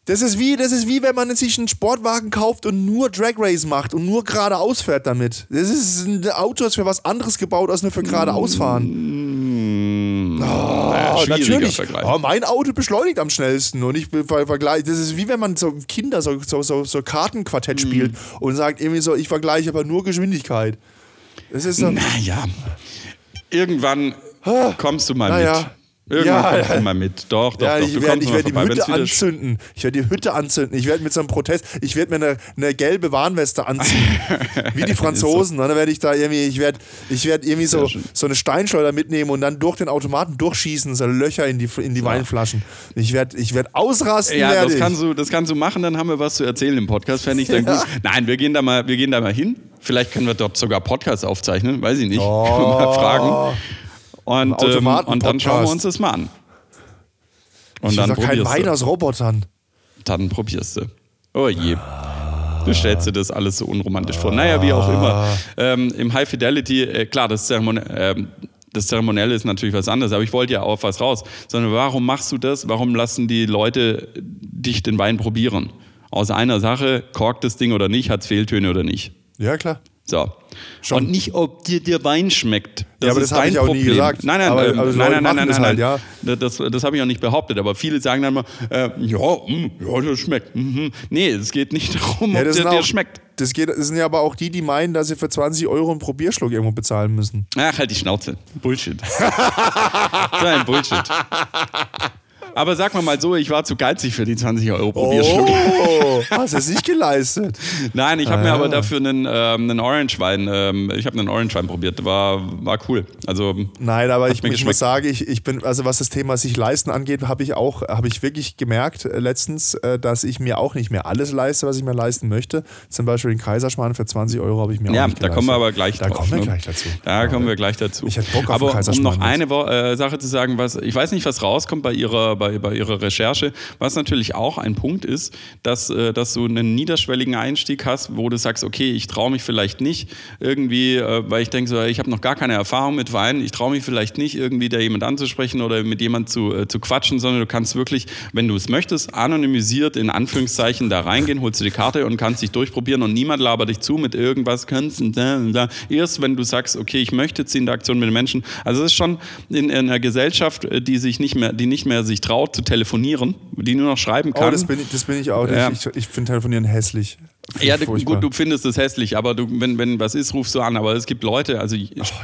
Das ist, wie, das ist wie, wenn man sich einen Sportwagen kauft und nur Drag Race macht und nur geradeaus fährt damit. Das ist ein Auto, ist für was anderes gebaut, als nur für geradeaus fahren. Naja, Oh, schwieriger natürlich. Vergleich. Oh, mein Auto beschleunigt am schnellsten und ich vergleiche. Das ist wie wenn man so Kinder so, so, so, so Kartenquartett Mhm. spielt und sagt irgendwie so, ich vergleiche aber nur Geschwindigkeit. Das ist so. Naja, irgendwann kommst du mal Naja. mit. Irgendwann Ja, kommst ja. du mal mit. Doch, doch, Ja, doch. ich werde werd die. Hütte anzünden. Ich werde die Hütte anzünden. Ich werde mit so einem Protest, ich werde mir eine, eine gelbe Warnweste anziehen. wie die Franzosen. Und dann werde ich da irgendwie, ich werde ich werd irgendwie so, schön. so eine Steinschleuder mitnehmen und dann durch den Automaten durchschießen, so Löcher in die, in die Weinflaschen. Ich werde ich werd ausrasten. Ja, werd das ich. kannst, du, das kannst du machen, dann haben wir was zu erzählen im Podcast, fände ich dann gut. Nein, wir gehen, da mal, wir gehen da mal hin. Vielleicht können wir dort sogar Podcast aufzeichnen, weiß ich nicht. Oh. mal fragen. Und, ähm, und dann schauen wir uns das mal an. Und ich dann doch kein Wein aus Robotern. Dann probierst du. Oh je. Du stellst dir das alles so unromantisch vor. Naja, wie auch immer. Ähm, Im High Fidelity, äh, klar, das, Zeremoni ähm, das Zeremonielle ist natürlich was anderes, aber ich wollte ja auf was raus. Sondern warum machst du das? Warum lassen die Leute dich den Wein probieren? Aus einer Sache, korkt das Ding oder nicht, hat es Fehltöne oder nicht. Ja, klar. So. Schon. Und nicht, ob dir der Wein schmeckt. Das Ja, aber das hab dein ich auch nie Problem. gesagt. Nein, nein, Aber- ähm, aber nein, Leute nein, nein, nein, das nein, halt, nein. ja. Das, das habe ich auch nicht behauptet. Aber viele sagen dann mal, äh, ja, mh, ja, das schmeckt. Mhm. Nee, es geht nicht darum, Ja, ob das der auch- schmeckt. Das, geht, das sind ja aber auch die, die meinen, dass sie für 20 Euro einen Probierschluck irgendwo bezahlen müssen. Ach, halt die Schnauze. Bullshit. so ein Bullshit. Aber sag mal mal so, ich war zu geizig für die 20 Euro Probierschluck. Oh, hast du es nicht geleistet? Nein, ich habe mir Ah. aber dafür einen, ähm, einen Orange-Wein, ähm, ich habe einen Orange-Wein probiert. War, war cool. Also, Nein, aber ich, mir ich muss sagen, ich, ich bin, also was das Thema sich leisten angeht, habe ich auch, habe ich wirklich gemerkt äh, letztens, äh, dass ich mir auch nicht mehr alles leiste, was ich mir leisten möchte. Zum Beispiel den Kaiserschmarrn für 20 Euro habe ich mir ja, auch nicht da kommen wir aber gleich Da drauf. kommen wir ne? gleich dazu. Da kommen wir gleich dazu. Ich hätte Bock auf Aber einen um Kaiserschmarrn noch eine äh, Sache zu sagen, was ich weiß nicht, was rauskommt bei ihrer, bei, bei ihrer Recherche, was natürlich auch ein Punkt ist, dass, äh, dass du einen niederschwelligen Einstieg hast, wo du sagst, okay, ich traue mich vielleicht nicht irgendwie, äh, weil ich denke so, ich habe noch gar keine Erfahrung mit Wein, ich traue mich vielleicht nicht irgendwie da jemand anzusprechen oder mit jemand zu, äh, zu quatschen, sondern du kannst wirklich, wenn du es möchtest, anonymisiert in Anführungszeichen da reingehen, holst du die Karte und kannst dich durchprobieren und niemand labert dich zu mit irgendwas, kannst und da und da. Erst wenn du sagst, okay, ich möchte jetzt die Interaktion mit den Menschen. Also es ist schon in, in einer Gesellschaft, äh, die sich nicht mehr, die nicht mehr sich traut zu telefonieren, die nur noch schreiben kann. Oh, das bin ich, das bin ich auch. Ja. Ich, ich, finde Telefonieren hässlich. Finde Ja, furchtbar. gut, du findest es hässlich, aber du, wenn, wenn was ist, rufst du an. Aber es gibt Leute, also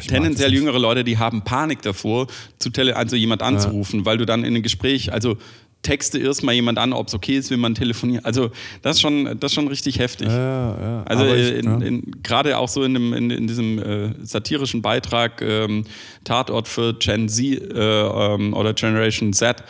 tendenziell das jüngere Leute, die haben Panik davor, zu tele also jemand anzurufen, weil du dann in ein Gespräch, also texte erstmal jemand an, ob es okay ist, wenn man telefoniert. Also das ist schon, das schon richtig heftig. Ja, ja. Also in, ja. gerade auch so in, dem, in, in diesem äh, satirischen Beitrag ähm, Tatort für Gen Z äh, ähm, oder Generation Z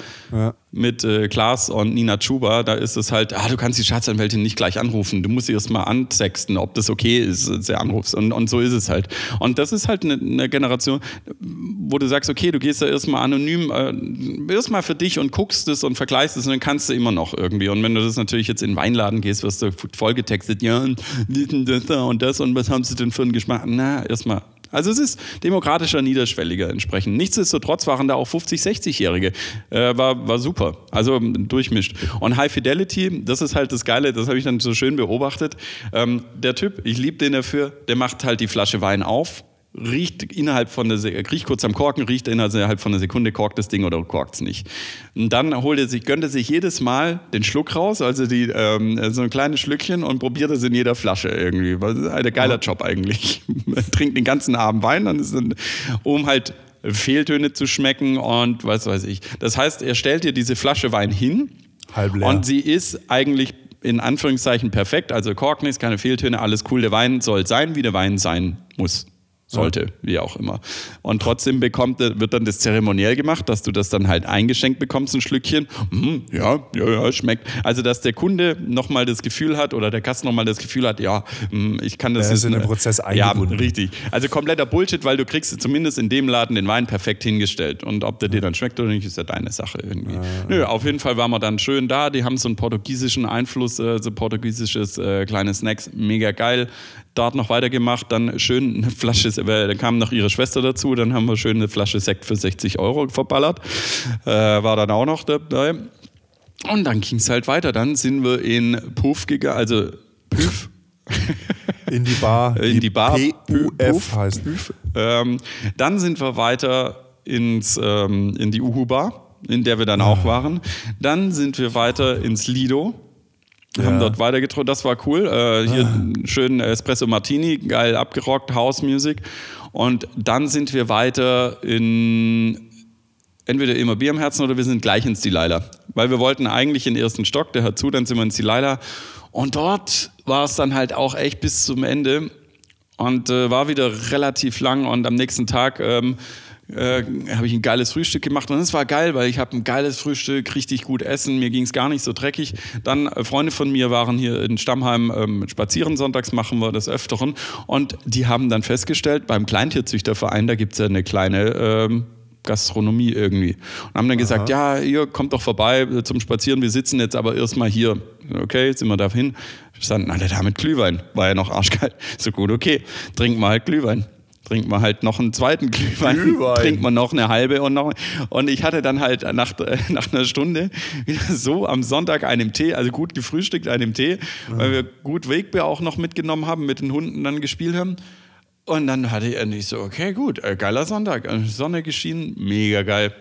mit äh, Klaas und Nina Chuba, da ist es halt, ah, du kannst die Staatsanwältin nicht gleich anrufen, du musst sie erst mal ansexten, ob das okay ist, dass sie anrufst. Und, und so ist es halt. Und das ist halt eine, eine Generation, wo du sagst, okay, du gehst da erstmal anonym, äh, erstmal für dich und guckst es und vergleichst es und dann kannst du immer noch irgendwie. Und wenn du das natürlich jetzt in den Weinladen gehst, wirst du vollgetextet, ja, und das da und das und was haben sie denn für einen Geschmack? Na, erstmal. Also es ist demokratischer, niederschwelliger entsprechend. Nichtsdestotrotz waren da auch 50, 60-Jährige. Äh, war, war super. Also durchmischt. Und High Fidelity, das ist halt das Geile, das habe ich dann so schön beobachtet. Ähm, der Typ, ich liebe den dafür, der macht halt die Flasche Wein auf, riecht innerhalb von der riecht kurz am Korken, riecht innerhalb von einer Sekunde, korkt das Ding oder korkt es nicht. Und dann holt er sich, gönnt er sich jedes Mal den Schluck raus, also die, ähm, so ein kleines Schlückchen und probiert es in jeder Flasche irgendwie. Das ist ein geiler Job eigentlich. Man trinkt den ganzen Abend Wein, dann ist dann, um halt Fehltöne zu schmecken und was weiß ich. Das heißt, er stellt dir diese Flasche Wein hin Halb leer. und sie ist eigentlich in Anführungszeichen perfekt, also Kork nichts, keine Fehltöne, alles cool. Der Wein soll sein, wie der Wein sein muss. Sollte, wie auch immer. Und trotzdem bekommt, wird dann das zeremoniell gemacht, dass du das dann halt eingeschenkt bekommst, ein Schlückchen. Mhm, ja, ja, ja, schmeckt. Also, dass der Kunde nochmal das Gefühl hat oder der Gast nochmal das Gefühl hat, ja, hm, ich kann das. Er ist in den Prozess eingebunden. Ja, richtig. Also kompletter Bullshit, weil du kriegst zumindest in dem Laden den Wein perfekt hingestellt. Und ob der dir dann schmeckt oder nicht, ist ja deine Sache irgendwie. Ah. Nö, auf jeden Fall waren wir dann schön da. Die haben so einen portugiesischen Einfluss, äh, so portugiesisches äh, kleine Snacks, mega geil dort noch weitergemacht, dann schön eine Flasche, dann kam noch ihre Schwester dazu, dann haben wir schön eine Flasche Sekt für 60 Euro verballert. Äh, war dann auch noch dabei. Und dann ging es halt weiter. Dann sind wir in Puff gegangen, also Puff. In die Bar. In die Bar. PUF heißt. Puff. Ähm, dann sind wir weiter ins, ähm, in die Uhu-Bar, in der wir dann auch ah. waren. Dann sind wir weiter ins Lido. Wir ja. haben dort weitergetrunken, das war cool. Äh, hier ah. schön Espresso Martini, geil abgerockt, House Music. Und dann sind wir weiter in entweder immer Bier am Herzen oder wir sind gleich ins Delilah. Weil wir wollten eigentlich in den ersten Stock, der hört zu, dann sind wir ins Delilah. Und dort war es dann halt auch echt bis zum Ende und äh, war wieder relativ lang und am nächsten Tag ähm, äh, habe ich ein geiles Frühstück gemacht und es war geil, weil ich habe ein geiles Frühstück, richtig gut essen, mir ging es gar nicht so dreckig. Dann äh, Freunde von mir waren hier in Stammheim ähm, spazieren, sonntags machen wir das Öfteren und die haben dann festgestellt, beim Kleintierzüchterverein, da gibt es ja eine kleine ähm, Gastronomie irgendwie. Und haben dann Aha. gesagt, ja, ihr kommt doch vorbei äh, zum Spazieren, wir sitzen jetzt aber erstmal hier. Okay, sind wir da hin. Standen alle da mit Glühwein. War ja noch arschkalt. So gut, okay, trinken wir halt Glühwein trinkt man halt noch einen zweiten Glühwein, Glühwein. trinkt man noch eine halbe und noch. Und ich hatte dann halt nach, nach einer Stunde wieder so am Sonntag einen Tee, also gut gefrühstückt einen Tee, mhm. weil wir gut Wegbier auch noch mitgenommen haben, mit den Hunden dann gespielt haben. Und dann hatte ich endlich so, okay, gut, äh, geiler Sonntag, äh, Sonne geschienen, mega geil.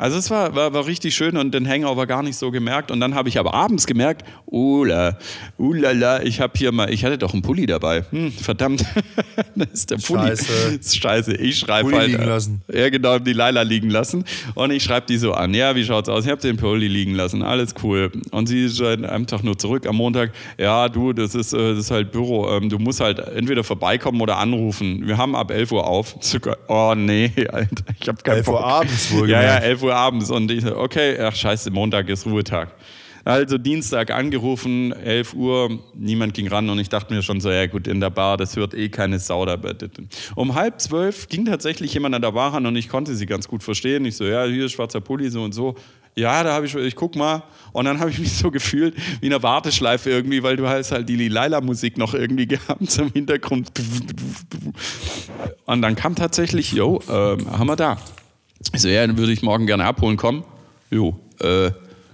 Also es war, war, war richtig schön und den Hangover gar nicht so gemerkt. Und dann habe ich aber abends gemerkt, ula, ulala, ich habe hier mal, ich hatte doch einen Pulli dabei. Hm, verdammt, das ist der Pulli. Scheiße. Das ist scheiße. Ich schreibe halt. liegen lassen. Ja, genau, die Leila liegen lassen. Und ich schreibe die so an. Ja, wie schaut's aus? Ich habe den Pulli liegen lassen. Alles cool. Und sie schreibt einem Tag nur zurück am Montag. Ja, du, das ist, äh, das ist halt Büro. Ähm, du musst halt entweder vorbeikommen oder anrufen. Wir haben ab 11 Uhr auf. Oh nee, Alter, ich habe keinen 11 Uhr abends wohl. Ja, ja, 11 Uhr Uhr abends und ich so, okay, ach scheiße, Montag ist Ruhetag. Also Dienstag angerufen, 11 Uhr, niemand ging ran und ich dachte mir schon so, ja gut, in der Bar, das hört eh keine Sau dabei. Um halb zwölf ging tatsächlich jemand an der Bar ran und ich konnte sie ganz gut verstehen. Ich so, ja, hier ist schwarzer Pulli, so und so. Ja, da habe ich, ich guck mal. Und dann habe ich mich so gefühlt wie in einer Warteschleife irgendwie, weil du hast halt die Lila-Musik noch irgendwie gehabt zum Hintergrund. Und dann kam tatsächlich, yo, äh, haben wir da. Ich so, ja, dann würde ich morgen gerne abholen kommen. Jo, äh,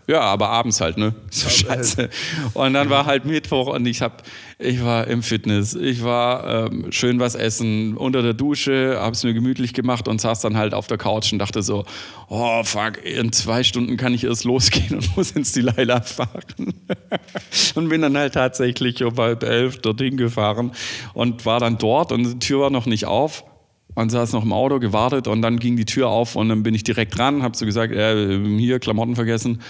ja, aber abends halt, ne? So scheiße. Und dann war halt Mittwoch und ich hab, ich war im Fitness, ich war ähm, schön was essen, unter der Dusche, hab's mir gemütlich gemacht und saß dann halt auf der Couch und dachte so, oh fuck, in zwei Stunden kann ich erst losgehen und muss ins Delilah fahren. und bin dann halt tatsächlich um halb elf dorthin gefahren und war dann dort und die Tür war noch nicht auf und saß noch im Auto, gewartet und dann ging die Tür auf und dann bin ich direkt dran, hab so gesagt, äh, hier, Klamotten vergessen.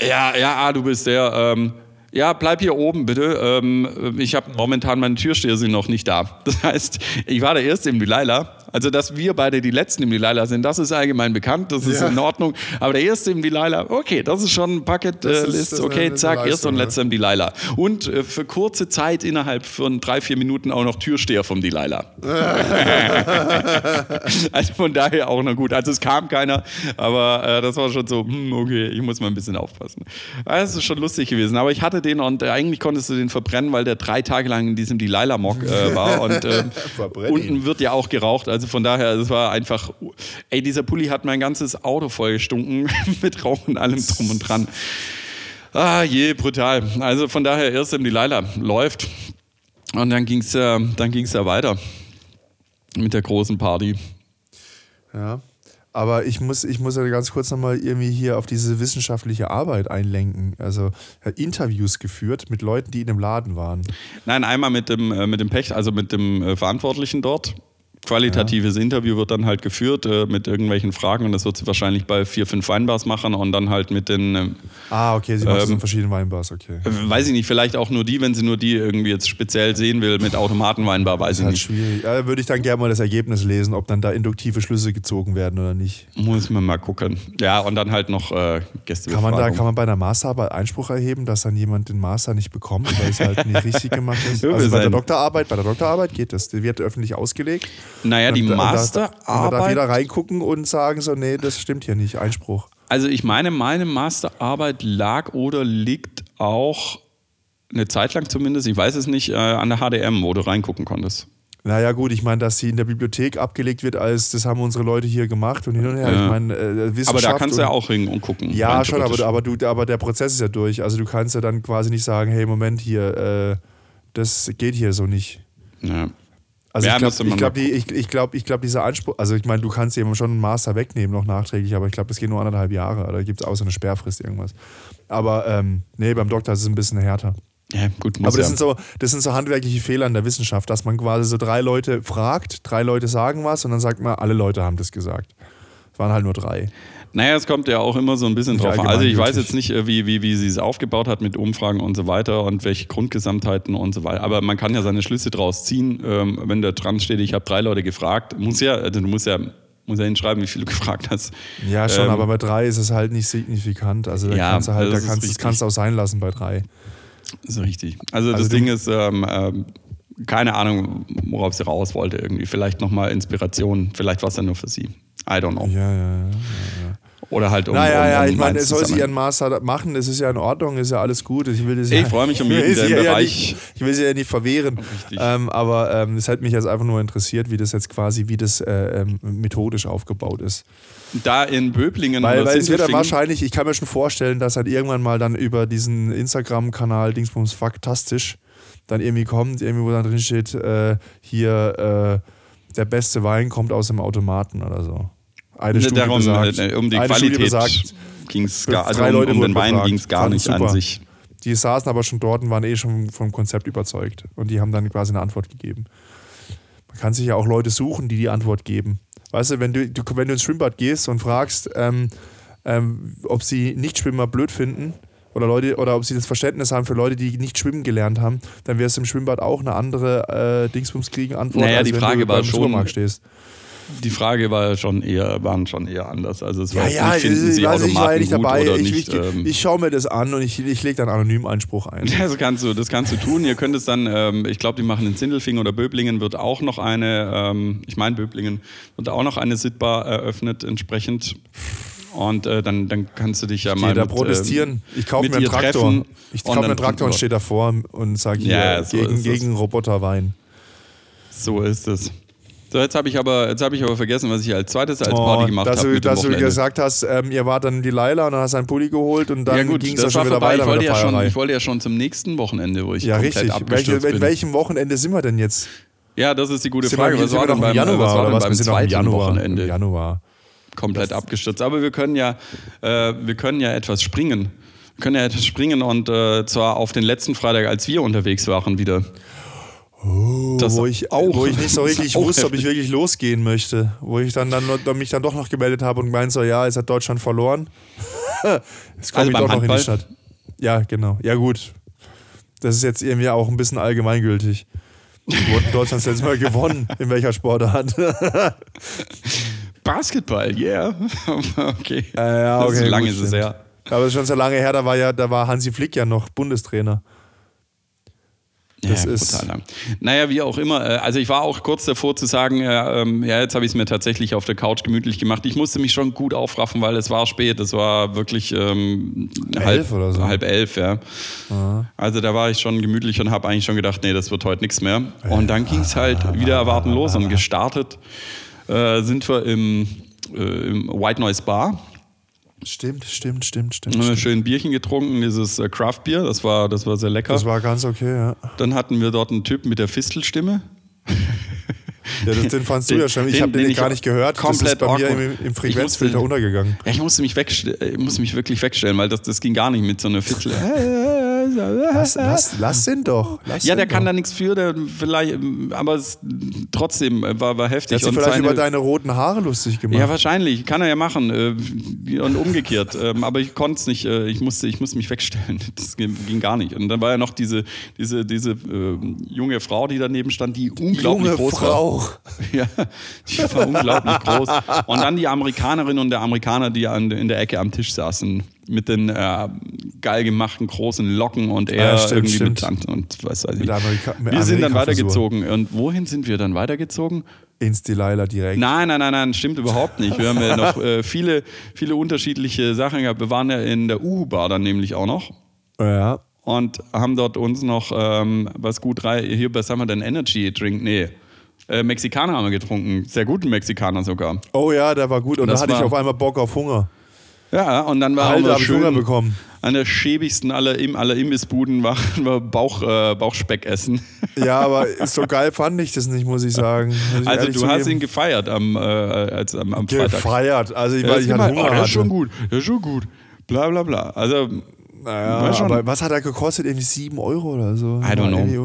Ja, ja, ah, du bist der. Ähm, ja, bleib hier oben bitte. Ähm, ich habe momentan meine Türsteher sind noch nicht da. Das heißt, ich war der Erste im Delilah also, dass wir beide die Letzten im Delilah sind, das ist allgemein bekannt, das ist ja. in Ordnung. Aber der Erste im Delilah, okay, das ist schon ein Bucketlist, äh, okay, zack, Erster und Letzter im Delilah. Und äh, für kurze Zeit innerhalb von drei, vier Minuten auch noch Türsteher vom Delilah. also von daher auch noch gut. Also es kam keiner, aber äh, das war schon so, hm, okay, ich muss mal ein bisschen aufpassen. Das ist schon lustig gewesen. Aber ich hatte den und äh, eigentlich konntest du den verbrennen, weil der drei Tage lang in diesem Delilah-Mock äh, war. Und ähm, unten wird ja auch geraucht. Also also von daher, es war einfach, ey, dieser Pulli hat mein ganzes Auto vollgestunken mit Rauch und allem drum und dran. Ah, je, brutal. Also von daher, erst im Delilah läuft und dann ging es äh, dann ging's ja weiter mit der großen Party. Ja. Aber ich muss, ich muss ja ganz kurz nochmal irgendwie hier auf diese wissenschaftliche Arbeit einlenken. Also Interviews geführt mit Leuten, die in dem Laden waren. Nein, einmal mit dem, äh, mit dem Pech, also mit dem äh, Verantwortlichen dort Qualitatives ja. Interview wird dann halt geführt äh, mit irgendwelchen Fragen und das wird sie wahrscheinlich bei vier, fünf Weinbars machen und dann halt mit den. Ähm, ah, okay, sie macht ähm, in verschiedenen Weinbars, okay. Äh, weiß ich nicht, vielleicht auch nur die, wenn sie nur die irgendwie jetzt speziell sehen will mit Automatenweinbar, weiß ich halt nicht. Schwierig. Ja, würde ich dann gerne mal das Ergebnis lesen, ob dann da induktive Schlüsse gezogen werden oder nicht. Muss man mal gucken. Ja, und dann halt noch äh, Gäste. Kann man da, kann man bei einer Masterarbeit Einspruch erheben, dass dann jemand den Master nicht bekommt, weil es halt nicht richtig gemacht ist? Also bei der Doktorarbeit, bei der Doktorarbeit geht das. Die wird öffentlich ausgelegt. Naja, die Master Masterarbeit. Da, da darf jeder reingucken und sagen so, nee, das stimmt hier nicht, Einspruch. Also ich meine, meine Masterarbeit lag oder liegt auch eine Zeit lang zumindest, ich weiß es nicht, äh, an der HDM, wo du reingucken konntest. Naja, gut, ich meine, dass sie in der Bibliothek abgelegt wird, als das haben unsere Leute hier gemacht und hin und her. Ja. Ich meine, äh, aber da kannst du ja auch ringen und gucken. Ja, schon, aber, aber, du, aber der Prozess ist ja durch. Also du kannst ja dann quasi nicht sagen, hey, Moment hier, äh, das geht hier so nicht. Ja. Also ich glaube, ich glaube, ich, ich glaub, ich glaub, dieser Anspruch, also ich meine, du kannst eben schon einen Master wegnehmen noch nachträglich, aber ich glaube, das geht nur anderthalb Jahre. Da gibt es außer eine Sperrfrist irgendwas. Aber ähm, nee, beim Doktor ist es ein bisschen härter. Ja, gut, muss Aber das, ja. sind so, das sind so handwerkliche Fehler in der Wissenschaft, dass man quasi so drei Leute fragt, drei Leute sagen was und dann sagt man, alle Leute haben das gesagt. Es waren halt nur drei. Naja, es kommt ja auch immer so ein bisschen drauf an. Also ich weiß jetzt nicht, äh, wie, wie, wie sie es aufgebaut hat mit Umfragen und so weiter und welche Grundgesamtheiten und so weiter. Aber man kann ja seine Schlüsse draus ziehen, ähm, wenn da dran steht, ich habe drei Leute gefragt. Muss ja, also du musst ja muss ja hinschreiben, wie viel du gefragt hast. Ja, schon, ähm, aber bei drei ist es halt nicht signifikant. Also da ja, kannst du halt, da kannst, das kannst du auch sein lassen bei drei. Das ist richtig. Also, also das Ding ist, ähm, ähm, keine Ahnung, worauf sie raus wollte irgendwie. Vielleicht nochmal Inspiration, vielleicht war es ja nur für sie. I don't know. Ja, ja, ja. ja. Oder halt um. Naja, um, um ja, ich meine, es soll sie ihren Master machen, das ist ja in Ordnung, ist ja alles gut. Ich, will das ich freue mich um jeden, der im Bereich. Ja nicht, ich will sie ja nicht verwehren. Ähm, aber ähm, es ähm, hat mich jetzt einfach nur interessiert, wie das jetzt quasi, wie das äh, ähm, methodisch aufgebaut ist. Da in Böblingen. Weil, weil es wird ja wahrscheinlich, ich kann mir schon vorstellen, dass halt irgendwann mal dann über diesen Instagram-Kanal Dingsbums Faktastisch dann irgendwie kommt, irgendwie wo dann drin steht, äh, hier äh, der beste Wein kommt aus dem Automaten oder so. Eine Studie Darum, besagt, äh, um die Qualität ging es gar, also um, um den Wein ging es gar nicht super. an sich. Die saßen aber schon dort und waren eh schon vom Konzept überzeugt. Und die haben dann quasi eine Antwort gegeben. Man kann sich ja auch Leute suchen, die die Antwort geben. Weißt du, wenn du, du wenn du ins Schwimmbad gehst und fragst, ähm, ähm, ob sie Nichtschwimmer blöd finden oder Leute oder ob sie das Verständnis haben für Leute, die nicht schwimmen gelernt haben, dann wirst du im Schwimmbad auch eine andere äh, Dingsbums kriegen Antwort, naja, als die Frage wenn du war beim schon, Supermarkt stehst die Frage war schon eher, waren schon eher anders. Also es war ja, ja, nicht, finden Sie also ich war ja nicht dabei. Oder ich, nicht, ich, ähm, ich schaue mir das an und ich, ich lege dann anonym Einspruch ein. Das kannst du, das kannst du tun. Ihr könnt es dann, ähm, ich glaube, die machen in Sindelfingen oder Böblingen wird auch noch eine, ähm, ich meine Böblingen, wird auch noch eine Sitbar eröffnet entsprechend. Und äh, dann, dann kannst du dich ja ich mal. da mit, protestieren. Äh, ich kaufe mir einen Traktor. Ich kaufe mir einen Traktor und stehe davor und sage hier ja, so gegen, gegen Roboterwein. So ist es. So, jetzt habe ich, aber, hab ich aber vergessen, was ich als zweites als Party oh, gemacht habe. Dass, dass du gesagt hast, ähm, ihr wart dann die Leila und dann hast du einen Pulli geholt und dann ja, ging es schon wieder weiter ich wollte, ja schon, ich wollte ja schon zum nächsten Wochenende, wo ich ja, komplett richtig. abgestürzt Welche, bin. welchem Wochenende sind wir denn jetzt? Ja, das ist die gute sind Frage. Was war denn beim, Januar, was war denn beim zweiten Januar, Wochenende? Januar. Komplett das abgestürzt. Aber wir können ja, äh, wir können ja etwas springen. Wir können ja etwas springen und äh, zwar auf den letzten Freitag, als wir unterwegs waren wieder. Oh, wo, ich, auch, wo ich nicht so richtig wusste, ob ich wirklich losgehen möchte. Wo ich dann, dann mich dann doch noch gemeldet habe und meinte so, ja, jetzt hat Deutschland verloren. Jetzt komme also ich doch noch in die Stadt. Ja, genau. Ja, gut. Das ist jetzt irgendwie auch ein bisschen allgemeingültig. Wurde Deutschland letztes Mal gewonnen? In welcher Sportart? Basketball, yeah. okay. Ja, ja, okay. so lange ist es her. Aber es ist schon so lange her, da war ja, da war Hansi Flick ja noch Bundestrainer. Das ja, ist brutal. Naja, wie auch immer. Äh, also ich war auch kurz davor zu sagen, ja, ähm, ja jetzt habe ich es mir tatsächlich auf der Couch gemütlich gemacht. Ich musste mich schon gut aufraffen, weil es war spät. Es war wirklich ähm, halb, oder so. halb elf, ja. Aha. Also da war ich schon gemütlich und habe eigentlich schon gedacht, nee, das wird heute nichts mehr. Und dann ging es halt wieder erwarten los und gestartet äh, sind wir im, äh, im White Noise Bar Stimmt, stimmt, stimmt, stimmt. Haben wir schön ein Bierchen getrunken, dieses äh, Craft Bier, das war, das war sehr lecker. Das war ganz okay, ja. Dann hatten wir dort einen Typ mit der Fistelstimme. Ja, das, den fandst du ja schon. Ich habe den, den gar nicht gehört. Komplett das ist bei mir im, im Frequenzfilter untergegangen. Ja, ich musste mich, ich musste mich wirklich wegstellen, weil das, das ging gar nicht mit so einer Fistel. Lass, lass, lass den doch. Lass Ja, der kann doch. da nichts für, der vielleicht, aber es, trotzdem war, war Der heftig. hat sich vielleicht seine- über deine roten Haare lustig gemacht. ja, wahrscheinlich. Kann er ja machen. Äh, und umgekehrt. Ähm, aber ich konnte es nicht. Äh, ich, musste, ich musste mich wegstellen. Das ging gar nicht. Und dann war ja noch diese, diese, diese äh, junge Frau, die daneben stand, die unglaublich Junge groß Frau. war. Ja, die war unglaublich groß. Und dann die Amerikanerin und der Amerikaner, die an, in der Ecke am Tisch saßen. Mit den äh, geil gemachten großen Locken und er Ja, stimmt, irgendwie stimmt. mit Sand und was weiß ich. Mit Amerika- mit wir sind dann weitergezogen. Und wohin sind wir dann weitergezogen? Ins Delilah direkt. Nein, nein, nein, nein, stimmt überhaupt nicht. Wir haben ja noch äh, viele, viele unterschiedliche Sachen gehabt. Wir waren ja in der Uhu-Bar dann nämlich auch noch Ja. und haben dort uns noch ähm, was gut rein. Hier, was haben wir denn? Energy Drink? Nee. Äh, Mexikaner haben wir getrunken. Sehr guten Mexikaner sogar. Oh ja, der war gut. Und Das dann hatte ich auf einmal Bock auf Hunger. Ja, und dann war Alter, auch schön Hunger bekommen. an der schäbigsten aller, Im aller Imbissbuden waren wir Bauch, äh, Bauchspeck essen. Ja, aber so geil fand ich das nicht, muss ich sagen. Muss Also du hast ihn gefeiert am, äh, als, am, am Freitag. gefeiert. Also, ich, Ja, weil ich gemein. Hunger oh, hatte. ist schon gut, der ist schon gut. Bla bla bla. Also Naja, schon- aber was hat er gekostet? Irgendwie 7 Euro oder so? I don't know.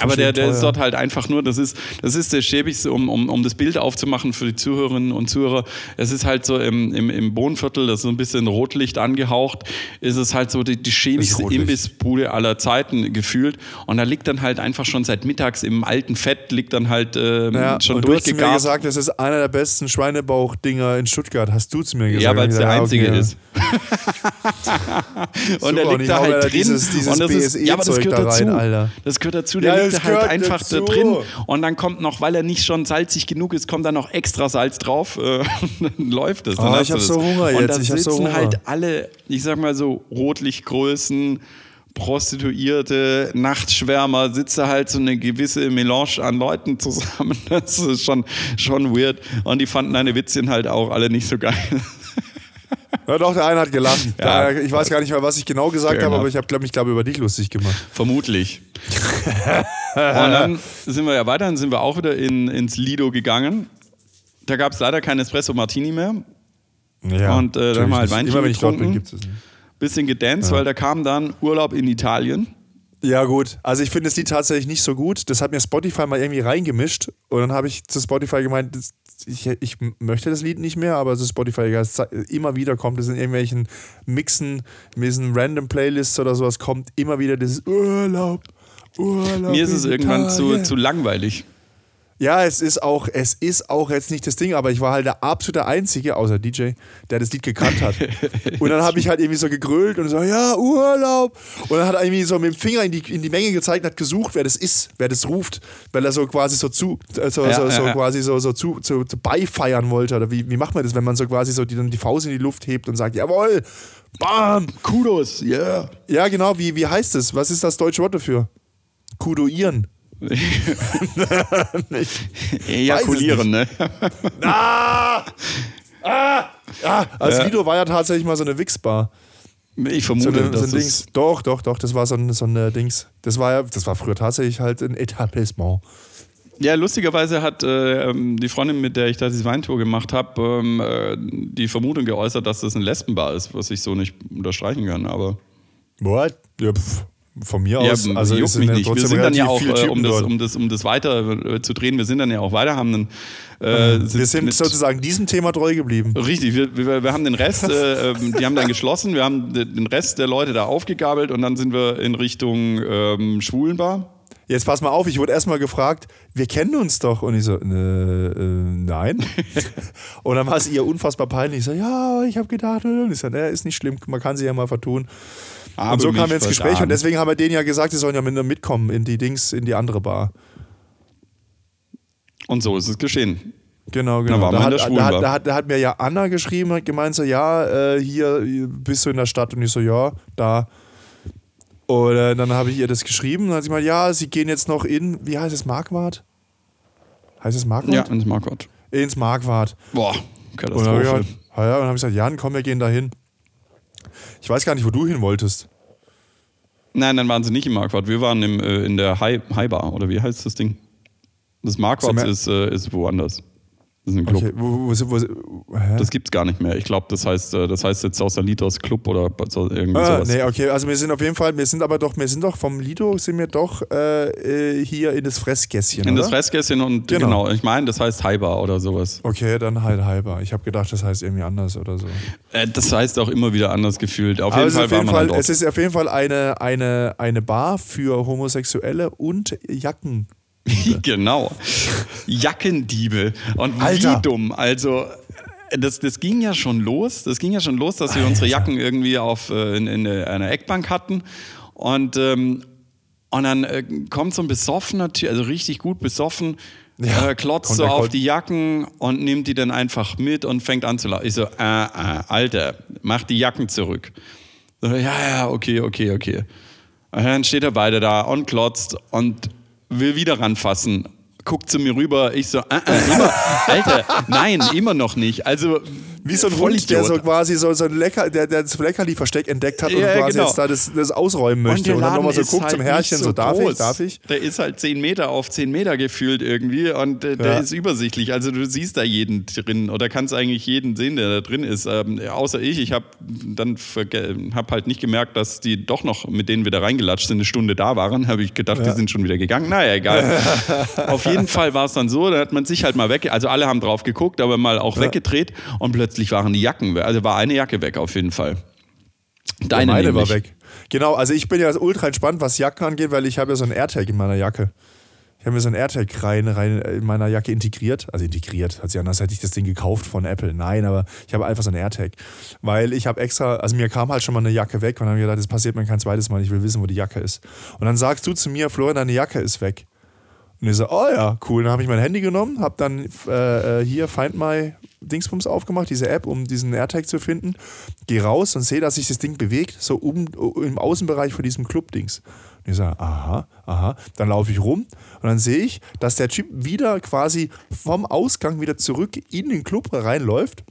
Aber der, der ist dort halt einfach nur, das ist, das ist der schäbigste, um, um, um das Bild aufzumachen für die Zuhörerinnen und Zuhörer. Es ist halt so im, im, im Bohnenviertel, das ist so ein bisschen Rotlicht angehaucht, ist es halt so die, die schäbigste. Imbissbude aller Zeiten gefühlt. Und da liegt dann halt einfach schon seit mittags im alten Fett, liegt dann halt ähm, Ja, schon und du hast mir durchgegart. gesagt, das ist einer der besten Schweinebauch-Dinger in Stuttgart. Hast du zu mir gesagt? Ja, weil es der einzige okay. ist. und der und liegt da halt da drin. dieses- dieses und das ist, ja, aber das gehört da dazu. rein, Alter. Das gehört dazu. Ja, Der liegt das da halt einfach dazu. da drin. Und dann kommt noch, weil er nicht schon salzig genug ist, kommt da noch extra Salz drauf. äh, und dann läuft es. Dann hast ich du hab das. so Hunger Und jetzt, da ich hab so sitzen Hunger. halt alle, ich sag mal so, Rotlichtgrößen. Prostituierte, Nachtschwärmer, sitzt da halt so eine gewisse Melange an Leuten zusammen. Das ist schon, schon weird. Und die fanden deine Witzchen halt auch alle nicht so geil. Ja, doch, der eine hat gelacht. Ja. Der, ich weiß gar nicht mehr, was ich genau gesagt Fair habe, aber ich habe glaub, mich, glaube über dich lustig gemacht. Vermutlich. und dann sind wir ja weiter, dann sind wir auch wieder in, ins Lido gegangen. Da gab es leider kein Espresso Martini mehr. Ja, Und, äh, dann haben wir halt Weinchen. Immer wenn ich dort bin, getrunken. gibt es nicht. Bisschen gedanced, weil da kam dann Urlaub in Italien. Ja, gut. Also ich finde das Lied tatsächlich nicht so gut. Das hat mir Spotify mal irgendwie reingemischt. Und dann habe ich zu Spotify gemeint, das, ich, ich möchte das Lied nicht mehr, aber zu Spotify egal, es immer wieder kommt es in irgendwelchen Mixen, in diesen random Playlists oder sowas, kommt immer wieder dieses Urlaub. Urlaub Mir ist es irgendwann zu, zu langweilig. Ja, es ist auch, es ist auch jetzt nicht das Ding, aber ich war halt der absolute Einzige, außer DJ, der das Lied gekannt hat. und dann habe ich halt irgendwie so gegrölt und so, ja, Urlaub. Und dann hat er irgendwie so mit dem Finger in die, in die Menge gezeigt und hat gesucht, wer das ist, wer das ruft, weil er so quasi so zu, äh, so, Ja, so, so ja, ja. quasi so, so zu, zu, zu beifeiern wollte. Oder wie, wie macht man das, wenn man so quasi so die, dann die Faust in die Luft hebt und sagt, jawohl, bam. Kudos, yeah. Ja, genau, wie, wie heißt es? Was ist das deutsche Wort dafür? Kudoieren. Ejakulieren, ne? Ah! Ah! Ah! Also Ja. Lido war ja tatsächlich mal so eine Wichsbar. Ich So, vermute, eine, so dass ein das Dings. Doch, doch, doch, das war so ein, so ein äh, Dings. Das war ja, das war früher tatsächlich halt ein Etablissement. Ja, lustigerweise hat äh, ähm, die Freundin, mit der ich da diese Weintour gemacht habe, ähm, äh, die Vermutung geäußert, dass das eine Lesbenbar ist, was ich so nicht unterstreichen kann. Aber What? Ja, pff, von mir ja, aus. Also juckt mich nicht. Wir sind dann ja auch, äh, um, das, um, das, um das weiter äh, zu drehen, wir sind dann ja auch weiter, haben dann. Äh, Wir sind sozusagen diesem Thema treu geblieben. Richtig, wir, wir, wir haben den Rest, äh, ähm, die haben dann geschlossen, wir haben de- den Rest der Leute da aufgegabelt und dann sind wir in Richtung ähm, Schwulenbar. Jetzt pass mal auf, ich wurde erstmal gefragt, wir kennen uns doch. Und ich so, äh, äh, nein. und dann war es ihr unfassbar peinlich. Ich so, ja, ich habe gedacht, und ich so, ne, ist nicht schlimm, man kann sie ja mal vertun. Aber und so kamen wir ins Gespräch und deswegen haben wir denen ja gesagt, sie sollen ja mit mitkommen in die Dings, in die andere Bar. Und so ist es geschehen. Genau, genau. da, hat, da, hat, da, hat, da hat mir ja Anna geschrieben, hat gemeint so, ja, äh, hier bist du in der Stadt. Und ich so, ja, da. Und äh, dann habe ich ihr das geschrieben und dann hat sie gemeint, ja, sie gehen jetzt noch in, wie heißt es, Marquardt? Heißt es Marquardt? Ja, ins Marquardt. Ins Marquardt. Boah, Und dann habe ich Katastrophe. gesagt, ja, ja, und dann habe ich gesagt, Jan, komm, wir gehen da hin. Ich weiß gar nicht, wo du hin wolltest. Nein, dann waren sie nicht im Marquardt. Wir waren im, äh, in der High, High Bar, oder wie heißt das Ding? Das Marquardt ist, äh, ist woanders. Das ist ein Club. Okay, wo, wo, wo? Das gibt's gar nicht mehr. Ich glaube, das heißt, äh, das heißt jetzt Sausalitos Club oder irgendwie Ah, sowas. nee, okay, also wir sind auf jeden Fall, wir sind aber doch, wir sind doch vom Lido, sind wir doch äh, äh, hier in das Fressgässchen, In oder? das Fressgässchen und Genau. genau, ich meine, das heißt Haiba oder sowas. Okay, dann halt halber. Ich habe gedacht, das heißt irgendwie anders oder so. Äh, das heißt auch immer wieder anders gefühlt. Auf Aber jeden es ist Fall auf war jeden man Fall, es ist auf jeden Fall eine, eine, eine Bar für Homosexuelle und Jacken. genau. Jackendiebe. Und Alter. wie dumm. Also. Das, das ging ja schon los. Das ging ja schon los, dass wir unsere Jacken irgendwie auf, äh, in, in einer Eckbank hatten. Und, ähm, und dann äh, kommt so ein besoffener Typ, also richtig gut besoffen, Ja, äh, klotzt so auf die Jacken und nimmt die dann einfach mit und fängt an zu laufen. Ich so, äh, äh, Alter, mach die Jacken zurück. So, ja, ja, okay, okay, okay. Und dann steht er beide da und klotzt und will wieder ranfassen. Guckt zu mir rüber, ich so, äh, äh, immer, Alter, nein, immer noch nicht. Also, Wie so ein Hund, der so quasi so, so ein Lecker, der, der das Leckerli-Versteck entdeckt hat und Ja, quasi genau. jetzt da das, das ausräumen möchte. Und, der dann nochmal so guckt ist zum halt Herrchen, nicht so, darf ich, darf ich? Der ist halt 10 Meter auf 10 Meter gefühlt irgendwie und äh, der Ja. ist übersichtlich. Also du siehst da jeden drin oder kannst eigentlich jeden sehen, der da drin ist. Ähm, außer ich. Ich habe dann hab halt nicht gemerkt, dass die doch noch, mit denen wir da reingelatscht sind, eine Stunde da waren. Habe ich gedacht, die sind schon wieder gegangen. Naja, egal. auf jeden Fall war es dann so, da hat man sich halt mal weg, also alle haben drauf geguckt, aber mal auch weggedreht und plötzlich waren die Jacken weg. Also war eine Jacke weg auf jeden Fall. Deine Meine nämlich. war weg. Genau, also ich bin ja ultra entspannt, was Jacken angeht, weil ich habe ja so einen AirTag in meiner Jacke. Ich habe mir so einen AirTag rein, rein in meiner Jacke integriert. Also integriert, hat sich anders, hätte ich das Ding gekauft von Apple. Nein, aber ich habe einfach so einen AirTag. Weil ich habe extra, also mir kam halt schon mal eine Jacke weg und dann habe ich gedacht, das passiert mir kein zweites Mal, ich will wissen, wo die Jacke ist. Und dann sagst du zu mir, Florian, deine Jacke ist weg. Und ich so, oh ja, cool. Dann habe ich mein Handy genommen, habe dann äh, äh, hier Find My Dingsbums aufgemacht, diese App, um diesen AirTag zu finden. Gehe raus und sehe, dass sich das Ding bewegt, so um, im Außenbereich von diesem Club-Dings. Und ich sage, aha, aha. Dann laufe ich rum und dann sehe ich, dass der Typ wieder quasi vom Ausgang wieder zurück in den Club reinläuft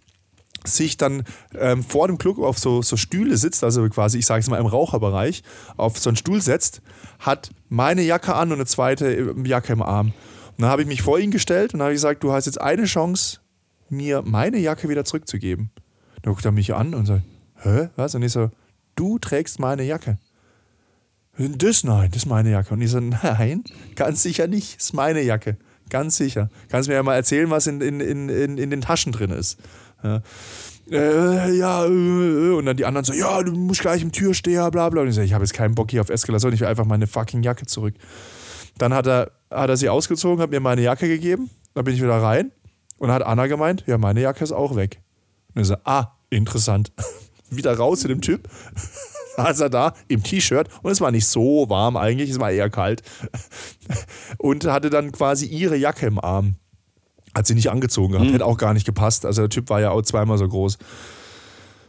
sich dann ähm, vor dem Club auf so, so Stühle sitzt, also quasi, ich sage es mal im Raucherbereich, auf so einen Stuhl setzt, hat meine Jacke an und eine zweite äh, Jacke im Arm. Und dann habe ich mich vor ihn gestellt und habe gesagt, du hast jetzt eine Chance, mir meine Jacke wieder zurückzugeben. Dann guckt er mich an und sagt, hä, was? Und ich so, du trägst meine Jacke. Das nein, das ist meine Jacke. Und ich so, nein, ganz sicher nicht, das ist meine Jacke. Ganz sicher. Kannst mir ja mal erzählen, was in, in, in, in den Taschen drin ist. Ja, äh, ja, äh, und dann die anderen so, ja, du musst gleich im Türsteher, bla bla. Und ich so, ich habe jetzt keinen Bock hier auf Eskalation, ich will einfach meine fucking Jacke zurück. Dann hat er, hat er sie ausgezogen, hat mir meine Jacke gegeben, dann bin ich wieder rein und hat Anna gemeint, ja, meine Jacke ist auch weg. Und ich so, ah, interessant. wieder raus zu dem Typ. saß er da im T-Shirt und es war nicht so warm eigentlich, es war eher kalt. Und hatte dann quasi ihre Jacke im Arm. Hat sie nicht angezogen gehabt, hätte auch gar nicht gepasst. Also der Typ war ja auch zweimal so groß.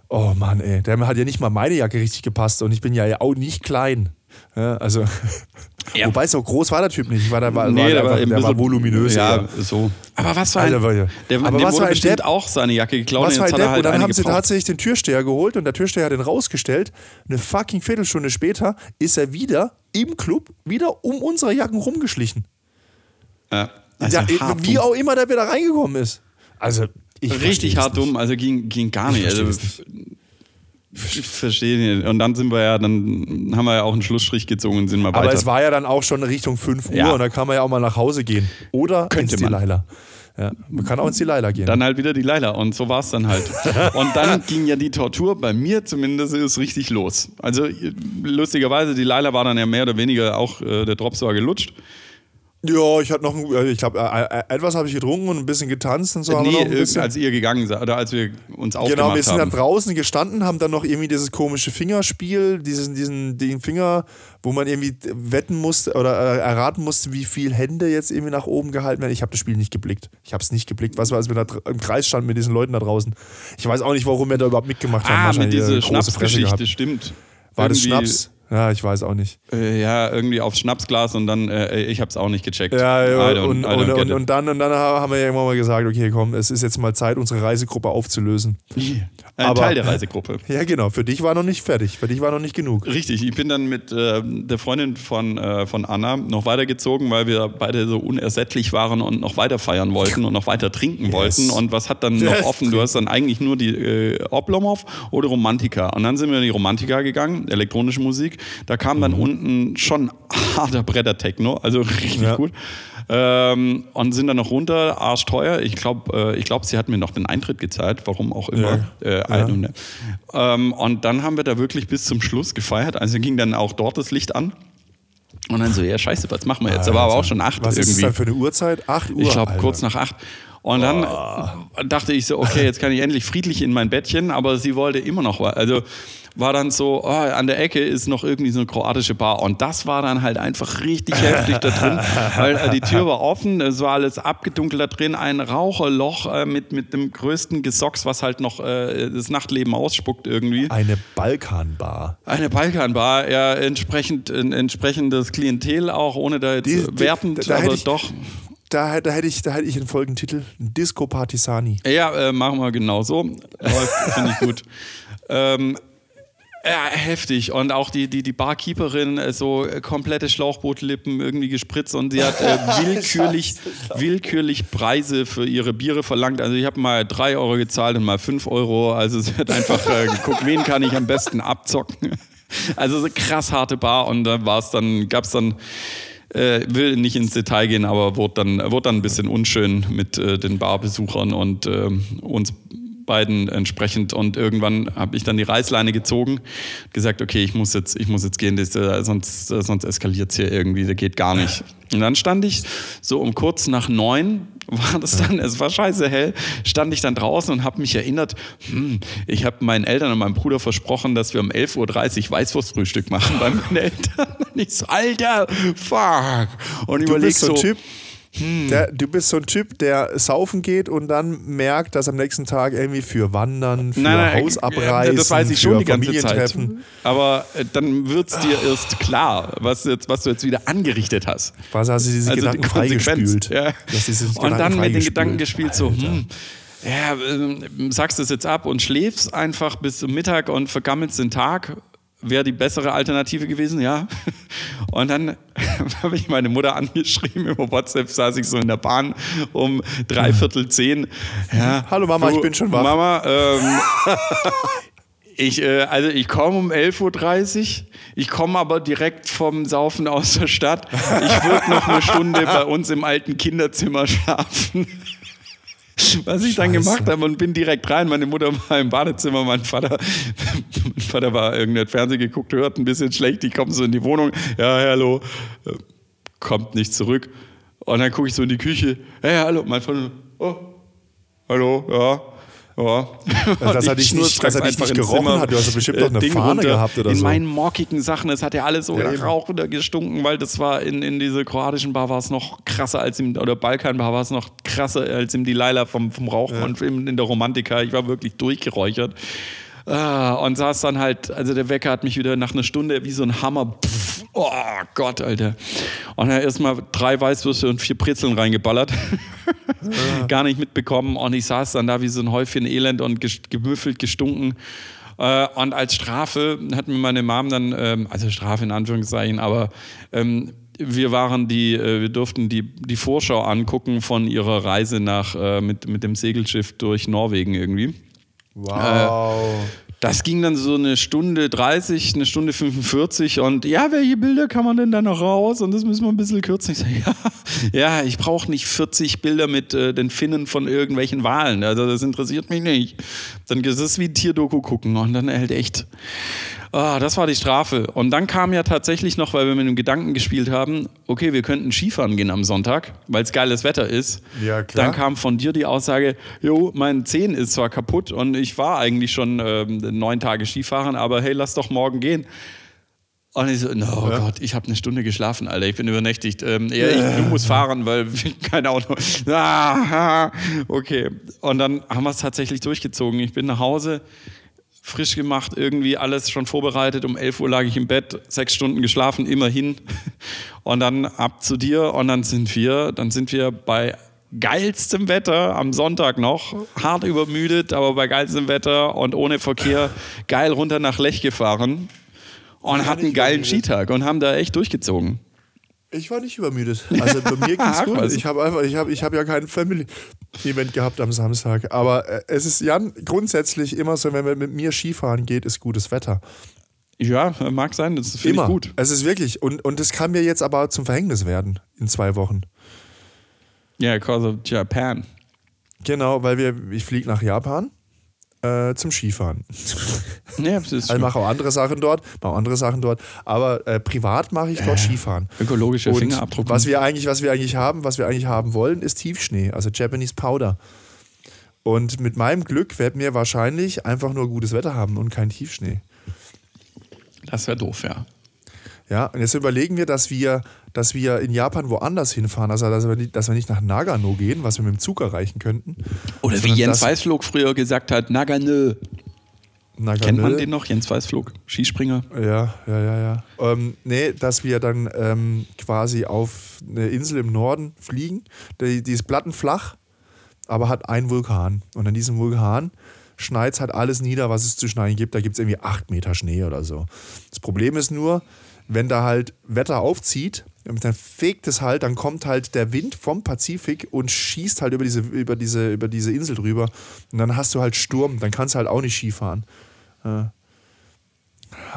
Oh Mann, ey. Der hat ja nicht mal meine Jacke richtig gepasst und ich bin ja auch nicht klein. Ja, also, Ja. wobei so groß war der Typ nicht. War, der war, Nee, war, der der, war war, ein der war bisschen- voluminös. Ja, so. Aber was für ein. Alter, war der, aber dem was wurde für ein Depp. auch seine Jacke geklaut Was und war ein hat er Depp? halt und dann haben sie tatsächlich den Türsteher geholt und der Türsteher hat den rausgestellt. Eine fucking Viertelstunde später ist er wieder im Club wieder um unsere Jacken rumgeschlichen. Ja, also ja, wie auch immer der wieder reingekommen ist. Also, ich Richtig hart nicht. dumm, also ging, ging gar nicht. verstehe Also, es ich verstehe nicht. Und dann sind wir ja, dann haben wir ja auch einen Schlussstrich gezogen und sind mal Aber weiter. es war ja dann auch schon Richtung 5 Uhr Ja. und da kann man ja auch mal nach Hause gehen. Oder Könnte ins man. Delilah. Ja, man kann auch ins Delilah gehen. dann halt wieder die Leila und so war es dann halt. Und dann ging ja die Tortur bei mir zumindest ist richtig los. Also lustigerweise, die Leila war dann ja mehr oder weniger auch, äh, der Drops war gelutscht. Ja, ich hatte noch, ich glaube, äh, äh, etwas habe ich getrunken und ein bisschen getanzt und so. haben nee, ein äh, bisschen. als ihr gegangen seid oder als wir uns Genau, aufgemacht wir sind haben. dann draußen gestanden, haben dann noch irgendwie dieses komische Fingerspiel, diesen, diesen den Finger, wo man irgendwie wetten musste oder erraten musste, wie viel Hände jetzt irgendwie nach oben gehalten werden. Ich habe das Spiel nicht geblickt. Ich habe es nicht geblickt. Was war, als wir da im Kreis standen mit diesen Leuten da draußen? Ich weiß auch nicht, warum wir da überhaupt mitgemacht haben. ah, mit dieser Schnapsgeschichte, stimmt. War das Irgendwie, Schnaps? Ja, ich weiß auch nicht. Äh, ja, irgendwie aufs Schnapsglas und dann, äh, ich hab's auch nicht gecheckt. Ja, ja und, und, und, und, dann, und dann haben wir ja irgendwann mal gesagt, okay, komm, es ist jetzt mal Zeit, unsere Reisegruppe aufzulösen. Ein Aber- Teil der Reisegruppe. Ja, genau. Für dich war noch nicht fertig. Für dich war noch nicht genug. Richtig, ich bin dann mit äh, der Freundin von, äh, von Anna noch weitergezogen, weil wir beide so unersättlich waren und noch weiter feiern wollten und noch weiter trinken wollten. Und was hat dann noch Yes. offen? Du hast dann eigentlich nur die äh, Oblomov oder Romantika. Und dann sind wir in die Romantika gegangen, elektronische Musik. Da kam dann unten schon harter Bretter-Techno, also richtig Ja. gut. Ähm, und sind dann noch runter, arschteuer. Ich glaube, äh, ich glaub, sie hat mir noch den Eintritt gezahlt, warum auch immer. Äh, I don't know. ähm, und dann haben wir da wirklich bis zum Schluss gefeiert. Also ging dann auch dort das Licht an. Und dann so, ja, scheiße, was machen wir jetzt? Da war aber auch schon acht Was ist irgendwie. dann für eine Uhrzeit? 8 Uhr. Ich glaube, kurz nach acht. Und dann dachte ich so, okay, jetzt kann ich endlich friedlich in mein Bettchen, aber sie wollte immer noch, also war dann so, oh, an der Ecke ist noch irgendwie so eine kroatische Bar. Und das war dann halt einfach richtig heftig da drin, weil äh, die Tür war offen, es war alles abgedunkelt da drin, ein Raucherloch äh, mit, mit dem größten Gesocks, was halt noch äh, das Nachtleben ausspuckt irgendwie. Eine Balkanbar. Eine Balkanbar, ja, entsprechend, entsprechendes Klientel auch, ohne da jetzt Die- die- wertend, da aber ich- doch. Da, da, hätte ich, da hätte ich einen Folgentitel. Disco Partisani. Ja, äh, machen wir genauso. Läuft, Finde ich gut. Ähm, ja, heftig. Und auch die, die, die Barkeeperin, äh, so äh, komplette Schlauchbootlippen irgendwie gespritzt und sie hat äh, willkürlich, willkürlich Preise für ihre Biere verlangt. Also ich habe mal drei Euro gezahlt und mal fünf Euro. Also sie hat einfach äh, geguckt, wen kann ich am besten abzocken. Also so krass harte Bar und da war es dann, gab es dann äh, will nicht ins Detail gehen, aber wurde dann, wurde dann ein bisschen unschön mit äh, den Barbesuchern und äh, uns beiden entsprechend. Und irgendwann habe ich dann die Reißleine gezogen, gesagt, okay, ich muss jetzt, ich muss jetzt gehen, das, äh, sonst, äh, sonst eskaliert es hier irgendwie, das geht gar nicht. Und dann stand ich so um kurz nach neun, war das dann, es war scheiße hell, stand ich dann draußen und habe mich erinnert, hm, ich habe meinen Eltern und meinem Bruder versprochen, dass wir um 11.30 Uhr Weißwurstfrühstück machen bei meinen Eltern. Und ich so, Alter, fuck. Und Du überleg bist so so, Typ. Hm. Der, du bist so ein Typ, der saufen geht und dann merkt, dass am nächsten Tag irgendwie für Wandern, für Nein, nein, Hausabreisen, das weiß ich für schon die ganze Zeit. Aber äh, dann wird es dir erst klar, was, jetzt, was du jetzt wieder angerichtet hast. Was hast du diese Also die Gedanken Konsequenz. freigespült? Ja. Und dann mit den. Gedanken gespielt, so, hm, ja, ähm, sagst es jetzt ab und schläfst einfach bis zum Mittag und vergammelst den Tag. Wäre die bessere Alternative gewesen, ja. Und dann habe ich meine Mutter angeschrieben, über WhatsApp saß ich so in der Bahn um dreiviertel zehn. Ja, Hallo Mama, ich bin schon wach. Mama, ähm, ich, äh, also ich komme um 11.30 Uhr, ich komme aber direkt vom Saufen aus der Stadt. Ich würde noch eine Stunde bei uns im alten Kinderzimmer schlafen. Was ich dann Scheiße. gemacht habe und bin direkt rein. Meine Mutter war im Badezimmer, mein Vater, mein Vater war irgendein Fernsehen geguckt, hört ein bisschen schlecht, ich komme so in die Wohnung, ja, hallo, Äh, kommt nicht zurück. Und dann gucke ich so in die Küche, hey, hallo, mein Vater, oh, hallo, ja. Ja. Dass er Und ich dich nicht- dass er dich nicht gerochen Zimmer, hat. Du hast bestimmt noch eine Ding Fahne runter. gehabt oder in so. meinen mockigen Sachen, es hat ja alles so Ja, nach Rauch runter gestunken, weil das war in, in dieser kroatischen Bar war es noch krasser als im, oder Balkanbar war es noch krasser als im Delilah vom, vom Rauch und in, in der Romantika. Ich war wirklich durchgeräuchert. Ah, und saß dann halt, also der Wecker hat mich wieder nach einer Stunde wie so ein Hammer. Pff, oh Gott, Alter. Und dann erstmal drei Weißwürste und vier Brezeln reingeballert. Gar nicht mitbekommen. Und ich saß dann da wie so ein Häufchen Elend und gemüffelt, gestunken. Äh, Und als Strafe hat mir meine Mom dann, ähm, also Strafe in Anführungszeichen, aber ähm, wir waren die, äh, wir durften die, die Vorschau angucken von ihrer Reise nach, äh, mit, mit dem Segelschiff durch Norwegen irgendwie. Wow. Das ging dann so eine Stunde 30, eine Stunde 45 und ja, welche Bilder kann man denn da noch raus? Und das müssen wir ein bisschen kürzen. Ich sage, ja, ja, ich brauche nicht 40 Bilder mit äh, den Finnen von irgendwelchen Walen. Also das interessiert mich nicht. Dann ist es wie ein Tierdoku gucken und dann halt echt. Ah, das war die Strafe. Und dann kam ja tatsächlich noch, weil wir mit dem Gedanken gespielt haben, okay, wir könnten Skifahren gehen am Sonntag, weil es geiles Wetter ist. Ja, klar. Dann kam von dir die Aussage, jo, mein Zehen ist zwar kaputt und ich war eigentlich schon ähm, neun Tage Skifahren, aber hey, lass doch morgen gehen. Und ich so, no, oh Gott, ich habe eine Stunde geschlafen, Alter, ich bin übernächtigt. Ähm, ja, ich, du musst fahren, weil kein Auto. Ah, okay. Und dann haben wir es tatsächlich durchgezogen. Ich bin nach Hause, frisch gemacht, irgendwie alles schon vorbereitet. Um 11 Uhr lag ich im Bett, sechs Stunden geschlafen, immerhin. Und dann ab zu dir und dann sind wir, dann sind wir bei geilstem Wetter am Sonntag noch, hart übermüdet, aber bei geilstem Wetter und ohne Verkehr geil runter nach Lech gefahren und hatten einen geilen Skitag und haben da echt durchgezogen. Ich war nicht übermüdet. Also bei mir ging's gut. Ich habe einfach, ich habe, ich habe ja kein Family-Event gehabt am Samstag. Aber äh, es ist Jan grundsätzlich immer so, wenn man mit mir Skifahren geht, ist gutes Wetter. Ja, mag sein, das finde Immer. ich gut. Es ist wirklich. Und, und das kann mir jetzt aber zum Verhängnis werden in zwei Wochen. Ja, because of Japan. Genau, weil wir, ich fliege nach Japan äh, zum Skifahren. Ja, das ist Also mache auch andere Sachen dort, mache auch andere Sachen dort. Aber äh, privat mache ich dort Skifahren. ökologischer Und Fingerabdruck. was wir eigentlich, was wir eigentlich haben, was wir eigentlich haben wollen, ist Tiefschnee, also Japanese Powder. Und mit meinem Glück werden wir wahrscheinlich einfach nur gutes Wetter haben und kein Tiefschnee. Das wäre doof, ja. Ja, und jetzt überlegen wir, dass wir, dass wir in Japan woanders hinfahren, also dass wir, nicht, dass wir nicht nach Nagano gehen, was wir mit dem Zug erreichen könnten. Oder wie Jens Weißflug früher gesagt hat, Nagano. Nagano, Kennt man den noch? Jens Weißflug, Skispringer. Ja, ja, ja, ja. Ähm, nee, dass wir dann ähm, quasi auf eine Insel im Norden fliegen. Die, die ist plattenflach, aber hat einen Vulkan. Und an diesem Vulkan schneit halt alles nieder, was es zu schneien gibt. Da gibt es irgendwie acht Meter Schnee oder so. Das Problem ist nur, wenn da halt Wetter aufzieht, dann fegt es halt, dann kommt halt der Wind vom Pazifik und schießt halt über diese, über diese, über diese Insel drüber. Und dann hast du halt Sturm, dann kannst du halt auch nicht Skifahren. Ja.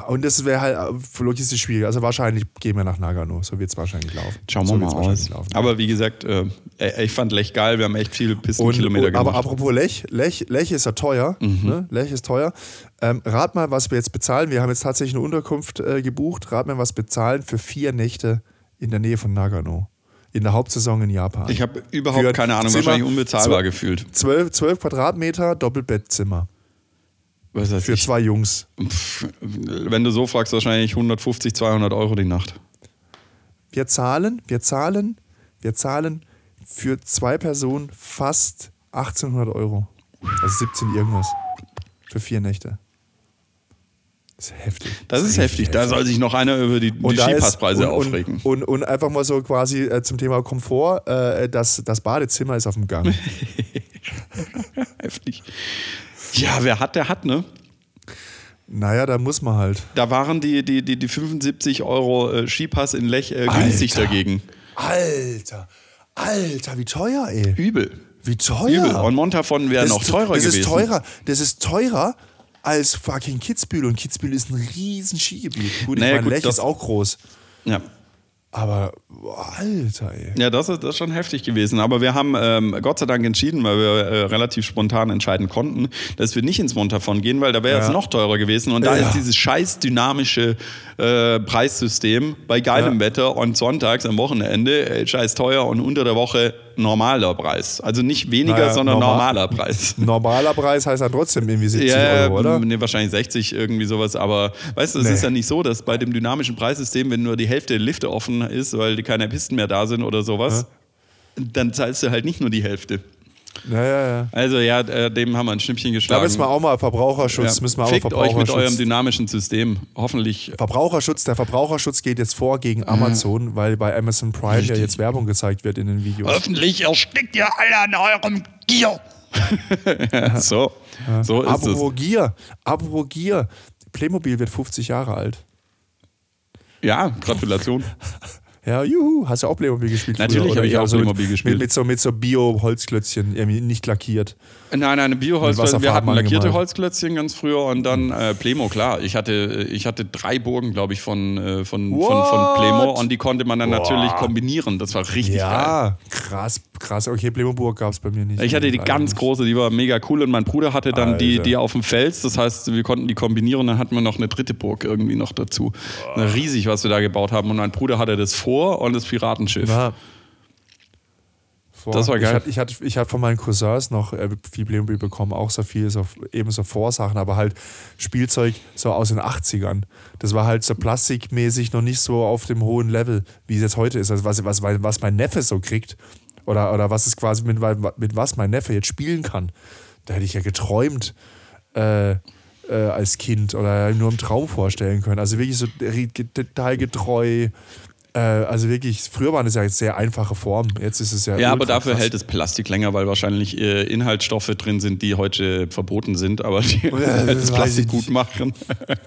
Und das wäre halt äh, logistisch schwierig. Also wahrscheinlich gehen wir nach Nagano. So wird es wahrscheinlich laufen. Schauen wir so mal wird's wahrscheinlich aus. Laufen. Aber wie gesagt, äh, ich fand Lech geil. Wir haben echt viele Pistenkilometer und, aber gemacht. apropos Lech, Lech, Lech ist ja teuer. Mhm. Ne? Lech ist teuer. Ähm, rat mal, was wir jetzt bezahlen. Wir haben jetzt tatsächlich eine Unterkunft äh, gebucht. Rat mal, was bezahlen für vier Nächte in der Nähe von Nagano. In der Hauptsaison in Japan. Ich habe überhaupt Für keine Ahnung, Zimmer- wahrscheinlich unbezahlbar Zwe- gefühlt. 12, 12 Quadratmeter, Doppelbettzimmer. Für ich. zwei Jungs. Pff, wenn du so fragst, wahrscheinlich 150, 200 Euro die Nacht. Wir zahlen, wir zahlen, wir zahlen für zwei Personen fast 1800 Euro. Also 17 irgendwas. Für vier Nächte. Das ist heftig. Das ist heftig. Da soll sich noch einer über die, die ist- Skipasspreise und, aufregen. Und, und, und einfach mal so quasi äh, zum Thema Komfort, äh, das, das Badezimmer ist auf dem Gang. Heftig. Ja, wer hat, der hat, ne? naja, da muss man halt. Da waren die, die, die, die 75 Euro äh, Skipass in Lech äh, günstig dagegen. Alter, Alter, wie teuer, ey. Übel. Wie teuer. Übel. Und Montafon wäre das noch teurer das gewesen. Ist teurer, das ist teurer als fucking Kitzbühel. Und Kitzbühel ist ein riesen Skigebiet. Gut, ich Naja, meine, gut, Lech ist auch groß. Ja. Aber, boah, Alter, ey. Ja, das ist, das ist schon heftig gewesen. Aber wir haben ähm, Gott sei Dank entschieden, weil wir äh, relativ spontan entscheiden konnten, dass wir nicht ins Montafon gehen, weil da wäre es Ja. noch teurer gewesen. Und da Ja. ist dieses scheiß dynamische äh, Preissystem bei geilem Ja. Wetter und sonntags am Wochenende äh, scheiß teuer und unter der Woche normaler Preis. Also nicht weniger, Naja, sondern normal- normaler Preis. Normaler Preis heißt dann trotzdem irgendwie 70 Ja, Euro, oder? nee, wahrscheinlich 60 irgendwie sowas, aber weißt du, es Nee. ist ja nicht so, dass bei dem dynamischen Preissystem, wenn nur die Hälfte der Lifte offen ist, weil die keine Pisten mehr da sind oder sowas, dann zahlst du halt nicht nur die Hälfte. Ja, ja, ja. Also ja, äh, dem haben wir ein Schnippchen Da geschlagen. müssen wir auch mal Verbraucherschutz, ja. müssen wir auch Fickt mal euch mit eurem Verbraucherschutz. dynamischen System. Hoffentlich. Verbraucherschutz, der Verbraucherschutz geht jetzt vor gegen Amazon, weil bei Amazon Prime ja Richtig. jetzt Werbung gezeigt wird in den Videos. Hoffentlich erstickt ihr alle an eurem Gier. so, so ist es. Apropos Gier, apropos Gier, Playmobil wird 50 Jahre alt. Ja, Gratulation. Ja, juhu, hast du auch Playmobil gespielt? Natürlich habe ich auch so mit- Playmobil gespielt. Mit, mit so, mit so Bio-Holzklötzchen, irgendwie nicht lackiert. Nein, nein, Bioholz. Mit Wir hatten lackierte angemalt. Holzklötzchen ganz früher und dann äh, Plemo, klar. Ich hatte, ich hatte drei Burgen, glaube ich, von, äh, von, von, von? Plemo und die konnte man dann Boah. natürlich kombinieren. Das war richtig geil. Ja, krass, krass. Okay, Playmobil gab es bei mir nicht. Ich hatte die ganz nicht. große, die war mega cool und mein Bruder hatte dann die, Alter. die auf dem Fels. Das heißt, wir konnten die kombinieren. Dann hatten wir noch eine dritte Burg irgendwie noch dazu. Riesig, was wir da gebaut haben. Und mein Bruder hatte das Vor und das Piratenschiff. Na. Das war geil. Ich hatte, ich hatte, ich hatte von meinen Cousins noch äh, viel Playmobil bekommen, auch so viel, so, eben so Vorsachen, aber halt Spielzeug so aus den 80ern. Das war halt so plastikmäßig noch nicht so auf dem hohen Level, wie es jetzt heute ist. Also was, was, was mein Neffe so kriegt oder, oder was es quasi mit, mit was mein Neffe jetzt spielen kann. Da hätte ich ja geträumt. Äh, äh, als Kind oder nur im Traum vorstellen können. Also wirklich so detailgetreu, Äh, also wirklich, früher waren es ja jetzt sehr einfache Formen. Jetzt ist es ja. Ja, aber dafür krass. hält das Plastik länger, weil wahrscheinlich äh, Inhaltsstoffe drin sind, die heute verboten sind, aber die Ja, das Plastik gut machen.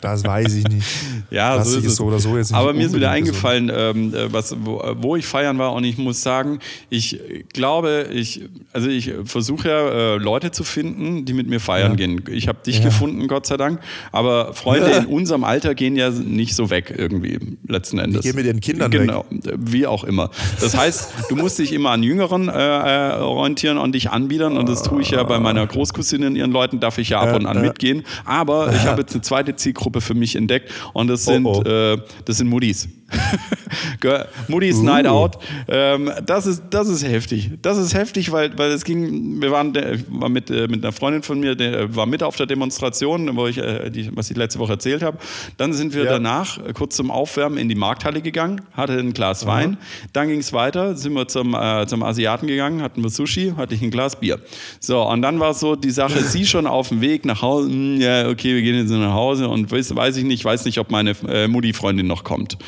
Das weiß ich nicht. Ja, Plastik so ist ist es. so oder so jetzt Aber mir ist wieder eingefallen, ähm, äh, was, wo, wo ich feiern war und ich muss sagen, ich glaube, ich, also ich versuche ja äh, Leute zu finden, die mit mir feiern Ja. gehen. Ich habe dich Ja. gefunden, Gott sei Dank, aber Freunde in unserem Alter gehen ja nicht so weg irgendwie letzten Endes. gehen mit ihren Kindern genau, wie auch immer. Das heißt, du musst dich immer an Jüngeren äh, äh, orientieren und dich anbiedern und das tue ich ja bei meiner Großcousine und ihren Leuten, darf ich ja ab und an mitgehen. Aber ich habe jetzt eine zweite Zielgruppe für mich entdeckt und das sind, Oh, oh. Äh, das sind Moody's. Gell? Moody's Uh. Night Out. Ähm, das, ist, das ist heftig. Das ist heftig, weil, weil es ging, wir waren, war mit, äh, mit einer Freundin von mir, der war mit auf der Demonstration, wo ich, äh, die, was ich letzte Woche erzählt habe. Dann sind wir Ja. danach kurz zum Aufwärmen in die Markthalle gegangen, hatte ein Glas Wein. Dann ging es weiter, sind wir zum, äh, zum Asiaten gegangen, hatten wir Sushi, hatte ich ein Glas Bier. So, und dann war so die Sache, sie schon auf dem Weg nach Hause, hm, ja, okay, wir gehen jetzt nach Hause und weiß, weiß ich nicht, weiß nicht, ob meine äh, Mutti-Freundin noch kommt.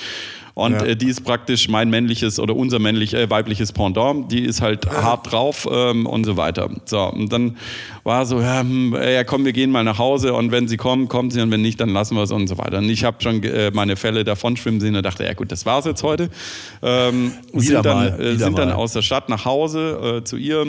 Und Ja. äh, die ist praktisch mein männliches oder unser männlich, äh, weibliches Pendant. Die ist halt hart drauf ähm, und so weiter. So, und dann war so, ja, hm, äh, ja, komm, wir gehen mal nach Hause und wenn sie kommen, kommt sie und wenn nicht, dann lassen wir es und so weiter. Und ich habe schon äh, meine Fälle davon schwimmen sehen und dachte, ja gut, das war's jetzt heute. Ähm, sind dann, mal, äh, sind dann mal. aus der Stadt nach Hause äh, zu ihr.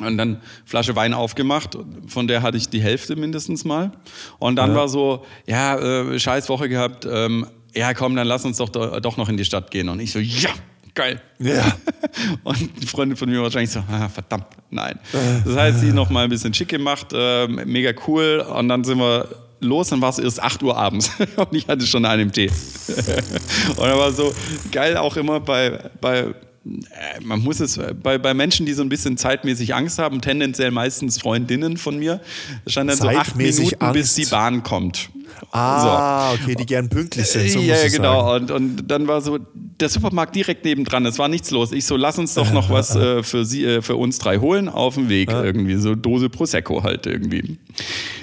Und dann Flasche Wein aufgemacht, von der hatte ich die Hälfte mindestens mal. Und dann Ja. war so, ja, äh, scheiß Woche gehabt, ähm, ja komm, dann lass uns doch, doch noch in die Stadt gehen. Und ich so, ja, geil. Ja. Und die Freundin von mir wahrscheinlich so, ah, verdammt, nein. Das heißt, sie noch mal ein bisschen schick gemacht, ähm, mega cool. Und dann sind wir los, dann war es erst 8 Uhr abends. Und ich hatte schon einen im Tee. Und dann war so geil auch immer bei, bei äh, man muss es bei, bei Menschen, die so ein bisschen zeitmäßig Angst haben, tendenziell meistens Freundinnen von mir, stand dann so acht Minuten, bis Angst. die Bahn kommt. Ah, okay, die gern pünktlich sind. So ja, ja, genau. Sagen. Und, und dann war so der Supermarkt direkt nebendran. Es war nichts los. Ich so, lass uns doch noch was äh, für, sie, äh, für uns drei holen auf dem Weg. Irgendwie so Dose Prosecco halt irgendwie.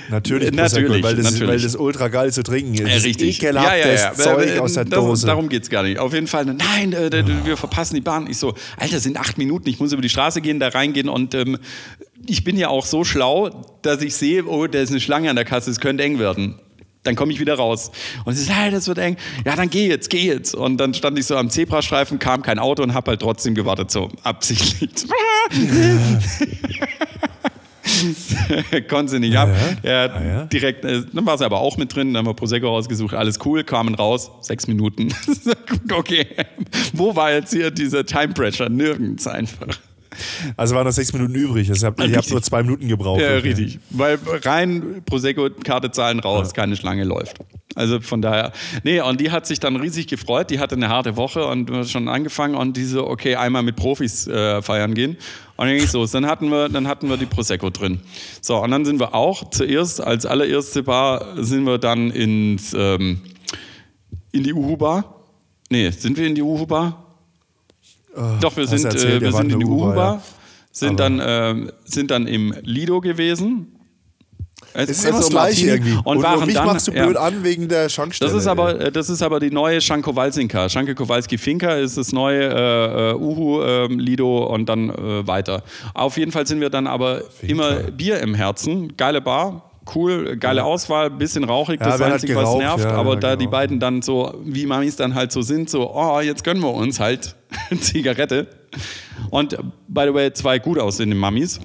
Natürlich, Äh, Prosecco, natürlich, weil, das, natürlich. weil das ultra geil zu trinken ist. Ja, richtig. Ekelhaftes Zeug Äh, aus der das, Dose. Darum geht's gar nicht. Auf jeden Fall, nein, äh, äh, wir verpassen die Bahn. Ich so, Alter, sind acht Minuten, ich muss über die Straße gehen, da reingehen und ähm, ich bin ja auch so schlau, dass ich sehe, oh, da ist eine Schlange an der Kasse, es könnte eng werden. Dann komme ich wieder raus. Und sie sagt, hey, das wird eng. Ja, dann geh jetzt, geh jetzt. Und dann stand ich so am Zebrastreifen, kam kein Auto und habe halt trotzdem gewartet, so absichtlich. Konnte sie nicht ab. Ja, Ah, ja. Direkt, äh, dann war sie aber auch mit drin, dann haben wir Prosecco rausgesucht, alles cool, kamen raus, sechs Minuten. Gut, okay. Wo war jetzt hier dieser Time Pressure? Nirgends einfach. Also waren noch sechs Minuten übrig. Ich habe nur zwei Minuten gebraucht. Ja, richtig. Weil rein Prosecco, Karte zahlen raus, keine Schlange läuft. Also von daher, nee, und die hat sich dann riesig gefreut. Die hatte eine harte Woche und schon angefangen und die so, okay, einmal mit Profis äh, feiern gehen. Und dann ging's los. Dann hatten wir, dann hatten wir die Prosecco drin. So, und dann sind wir auch zuerst, als allererste Bar, sind wir dann ins, ähm, in die Uhu-Bar. Nee, sind wir in die Uhu-Bar? Doch, wir sind, erzählt, äh, wir sind in die Uhu-Bar, ja. sind, dann, ähm, sind dann im Lido gewesen. Es ist immer das Gleiche irgendwie. Und, Und, waren mich dann, machst du ja. blöd an wegen der Schankstelle. Das ist aber, äh, das ist aber die neue Schanko Walsinka. Schanke Kowalski Finca ist das neue äh, äh, Uhu, ähm, Lido und dann äh, weiter. Auf jeden Fall sind wir dann aber immer Bier im Herzen. Geile Bar. Cool, geile Auswahl, bisschen rauchig, Ja, das werden halt Einzige, was nervt, ja, aber ja, da die genau. beiden dann so, wie Mamis dann halt so sind, so, oh, jetzt gönnen wir uns halt Zigarette. Und by the way, zwei gut aussehende Mamis.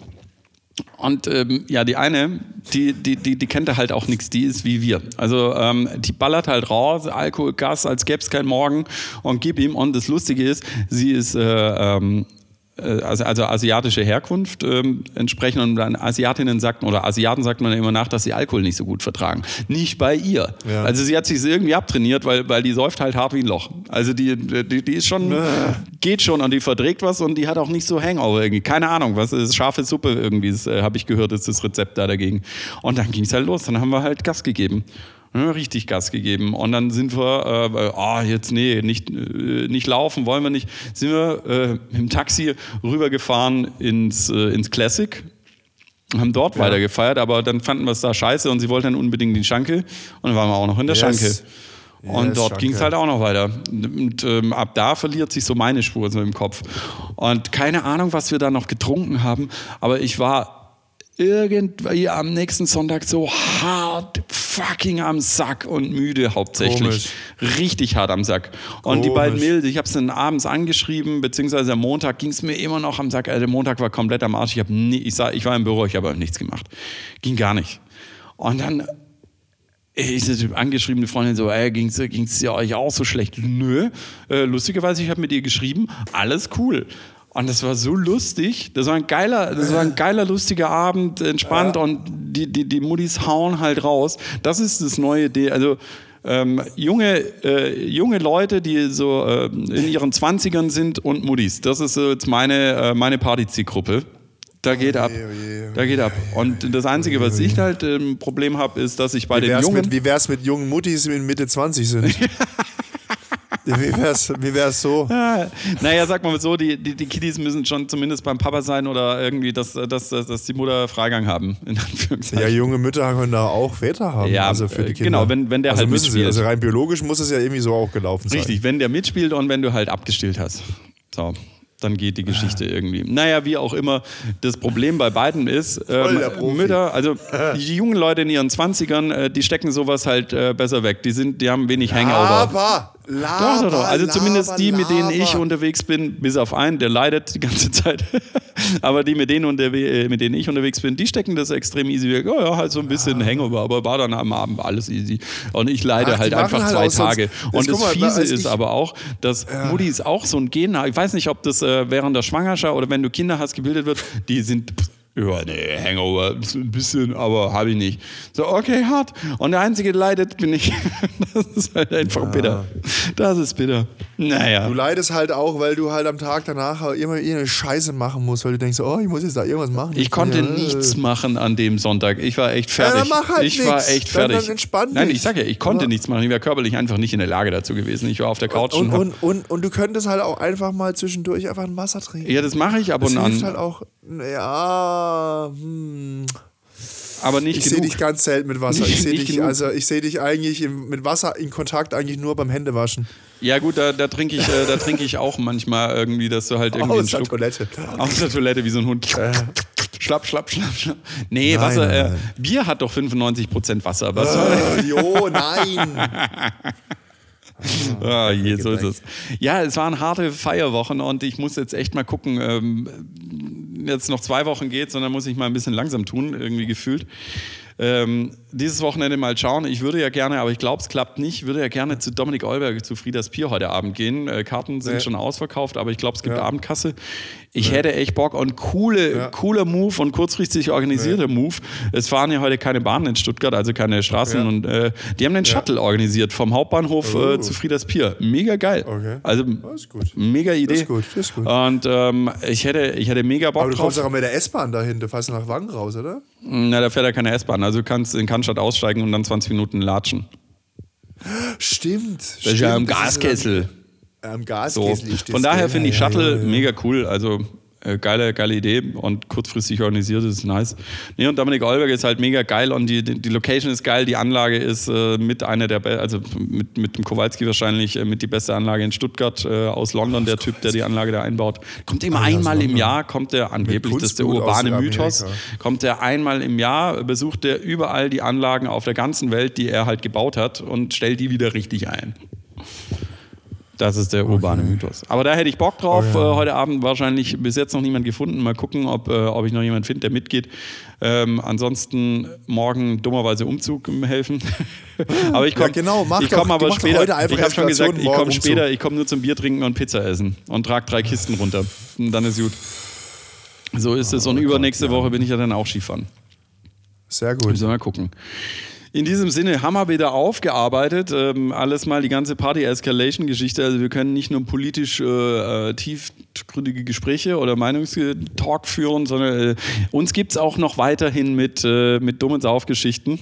Und ähm, ja, die eine, die, die, die, die kennt da halt auch nichts, die ist wie wir. Also ähm, die ballert halt raus, Alkohol, Gas, als gäbe es keinen Morgen und gib ihm. Und das Lustige ist, sie ist äh, ähm, äh, also, also asiatische Herkunft ähm, entsprechend und dann Asiatinnen sagten oder Asiaten sagt man immer nach, dass sie Alkohol nicht so gut vertragen. Nicht bei ihr. Ja. Also sie hat sich irgendwie abtrainiert, weil, weil die säuft halt hart wie ein Loch. Also die, die, die ist schon, geht schon und die verträgt was und die hat auch nicht so Hangover irgendwie. Keine Ahnung, was ist scharfe Suppe irgendwie, äh, habe ich gehört, ist das Rezept da dagegen. Und dann ging es halt los, dann haben wir halt Gas gegeben. Ja, richtig Gas gegeben. Und dann sind wir, äh, ah, jetzt nee, nicht, äh, nicht laufen, wollen wir nicht. Sind wir äh, im Taxi rübergefahren ins, äh, ins Classic, haben dort weiter gefeiert, aber dann fanden wir es da scheiße und sie wollten dann unbedingt die Schanke und dann waren wir auch noch in der Yes. Schanke. Und Yes, dort ging es halt auch noch weiter. Und ähm, ab da verliert sich so meine Spur so im Kopf. Und keine Ahnung, was wir da noch getrunken haben, aber ich war irgendwie am nächsten Sonntag so hart fucking am Sack und müde hauptsächlich. Richtig hart am Sack. Und die Komisch. beiden Mädels, ich habe es dann abends angeschrieben, beziehungsweise am Montag ging es mir immer noch am Sack. Also der Montag war komplett am Arsch. Ich, hab nie, ich, sah, ich war im Büro, ich habe nichts gemacht. Ging gar nicht. Und dann ich diese angeschriebene Freundin so, ey, ging's, ging's ja euch auch so schlecht? Nö. Äh, lustigerweise, ich habe mit ihr geschrieben, alles cool. Und das war so lustig. Das war ein geiler, das war ein geiler, lustiger Abend, entspannt und die, die, die Muttis hauen halt raus. Das ist das neue, D also ähm, junge, äh, junge Leute, die so äh, in ihren Zwanzigern sind und Muttis. Das ist so jetzt meine, äh, meine Partyzielgruppe. Da geht ab. Da geht ab. Und das Einzige, was ich halt ein Problem habe, ist, dass ich bei Wie den Jungen. mit, wie wär's mit jungen Muttis, die in Mitte 20 sind? wie, wär's, wie wär's so? Ah, Naja, sag mal so, die, die, die Kiddies müssen schon zumindest beim Papa sein oder irgendwie, dass, dass, dass, dass die Mutter Freigang haben, Ja, junge Mütter können da auch Väter haben. Ja, also für die äh, Kinder. genau, wenn- wenn der also halt müssen sie, mitspielt. Also rein biologisch muss es ja irgendwie so auch gelaufen sein. Richtig, wenn der mitspielt und wenn du halt abgestillt hast. So. Dann geht die Geschichte irgendwie. Naja, wie auch immer. Das Problem bei beiden ist, Profi. Mütter, also die jungen Leute in ihren 20ern, äh, die stecken sowas halt äh, besser weg. Die, sind, die haben wenig Hangover. Aber, laber, doch, doch. Also zumindest laber, die, mit denen ich unterwegs bin, bis auf einen, der leidet die ganze Zeit. aber die, mit denen, unterwe äh, mit denen ich unterwegs bin, die stecken das extrem easy weg. Oh ja, halt so ein bisschen Hangover, aber war dann am Abend alles easy. Und ich leide Ach, halt einfach halt zwei Tage. Und das mal, Fiese als ist ich- aber auch, dass Muttis auch so ein Gen. Ich weiß nicht, ob das äh, während der Schwangerschaft oder wenn du Kinder hast, gebildet wird. Die sind. Ja, nee, Hangover, ein bisschen, aber habe ich nicht. So, okay, hart. Und der Einzige, der leidet, bin ich. Das ist halt einfach bitter. Das ist bitter. Naja. Du leidest halt auch, weil du halt am Tag danach immer irgendeine Scheiße machen musst, weil du denkst, oh, ich muss jetzt da irgendwas machen. Ich konnte Ja, nichts machen an dem Sonntag. Ich war echt fertig. dann mach halt ich war nix. echt Dann- fertig. dann entspann Nein, ich sage ja, ich konnte Aber- nichts machen. Ich war körperlich einfach nicht in der Lage dazu gewesen. Ich war auf der Couch Und, und, und, und, und du könntest halt auch einfach mal zwischendurch einfach ein Wasser trinken. Ja, das mache ich ab das und hilft an. halt auch. Ja, hm. aber nicht Ich sehe dich ganz selten mit Wasser. Ich Nicht- sehe nicht dich, genug. also ich sehe dich eigentlich im, mit Wasser in Kontakt eigentlich nur beim Händewaschen. Ja gut, da, da trinke ich, äh, da trinke ich auch manchmal irgendwie, dass du halt irgendwie Aus der Toilette. aus der Toilette wie so ein Hund. Schlapp, schlapp, schlapp, schlapp. Nee, Nein, Wasser, nein, äh, nein. Bier hat doch 95% Wasser. Was Äh, jo, nein. Ah, je, so ist es. Ja, es waren harte Feierwochen und ich muss jetzt echt mal gucken. Ähm, jetzt noch zwei Wochen geht, sondern muss ich mal ein bisschen langsam tun, irgendwie gefühlt. Ähm, dieses Wochenende mal schauen. Ich würde ja gerne, aber ich glaube, es klappt nicht. Ich würde ja gerne zu Dominik Eulberg, zu Frieders Pier heute Abend gehen. Äh, Karten sind Ja. schon ausverkauft, aber ich glaube, es gibt Ja. Abendkasse. Ich hätte echt Bock und coole, Ja. cooler Move und kurzfristig organisierter Move. Es fahren ja heute keine Bahnen in Stuttgart, also keine Straßen. Ja. Und äh, die haben den Shuttle organisiert vom Hauptbahnhof Oh. äh, zu Frieders Pier. Mega geil. Okay. Also mega Idee. Das ist gut, das ist gut. Und ähm, ich, hätte, ich hätte mega Bock Aber du drauf. kommst auch mit der S-Bahn dahin, du fährst nach Wangen raus, oder? Na, da fährt ja keine S-Bahn. Also du kannst in Cannstatt aussteigen und dann 20 Minuten latschen. Stimmt. Das ist ja ist Gaskessel. Am am So. Von daher finde ich Shuttle mega cool. Also äh, geile, geile Idee und kurzfristig organisiert, ist nice. Nee, und Dominik Olberg ist halt mega geil und die, die, die Location ist geil, die Anlage ist äh, mit einer der, be- also mit, mit dem Kowalski wahrscheinlich äh, mit die beste Anlage in Stuttgart äh, aus London, der Typ, der die Anlage da einbaut. Kommt immer Ah, einmal im. Jahr, kommt der angeblich, das ist der urbane. Mythos, kommt der einmal im Jahr, besucht der überall die Anlagen auf der ganzen Welt, die er halt gebaut hat und stellt die wieder richtig ein. Das ist der urbane Mythos. Aber da hätte ich Bock drauf. Okay. Äh, heute Abend wahrscheinlich bis jetzt noch niemand gefunden. Mal gucken, ob, äh, ob ich noch jemanden finde, der mitgeht. Ähm, ansonsten morgen dummerweise Umzug helfen. aber ich komme Ja, genau, mach ich komm aber später. heute einfach ich habe schon gesagt, ich komme später. Ich komme nur zum Bier trinken und Pizza essen und trage drei Kisten runter. Und dann ist gut. So ist es. Und übernächste Woche bin ich ja dann auch Skifahren. Sehr gut. Müssen wir mal gucken. In diesem Sinne haben wir wieder aufgearbeitet, ähm, alles mal die ganze Party-Escalation-Geschichte. Also wir können nicht nur politisch äh, äh, tiefgründige Gespräche oder Meinungstalk führen, sondern äh, uns gibt es auch noch weiterhin mit, äh, mit dummen Saufgeschichten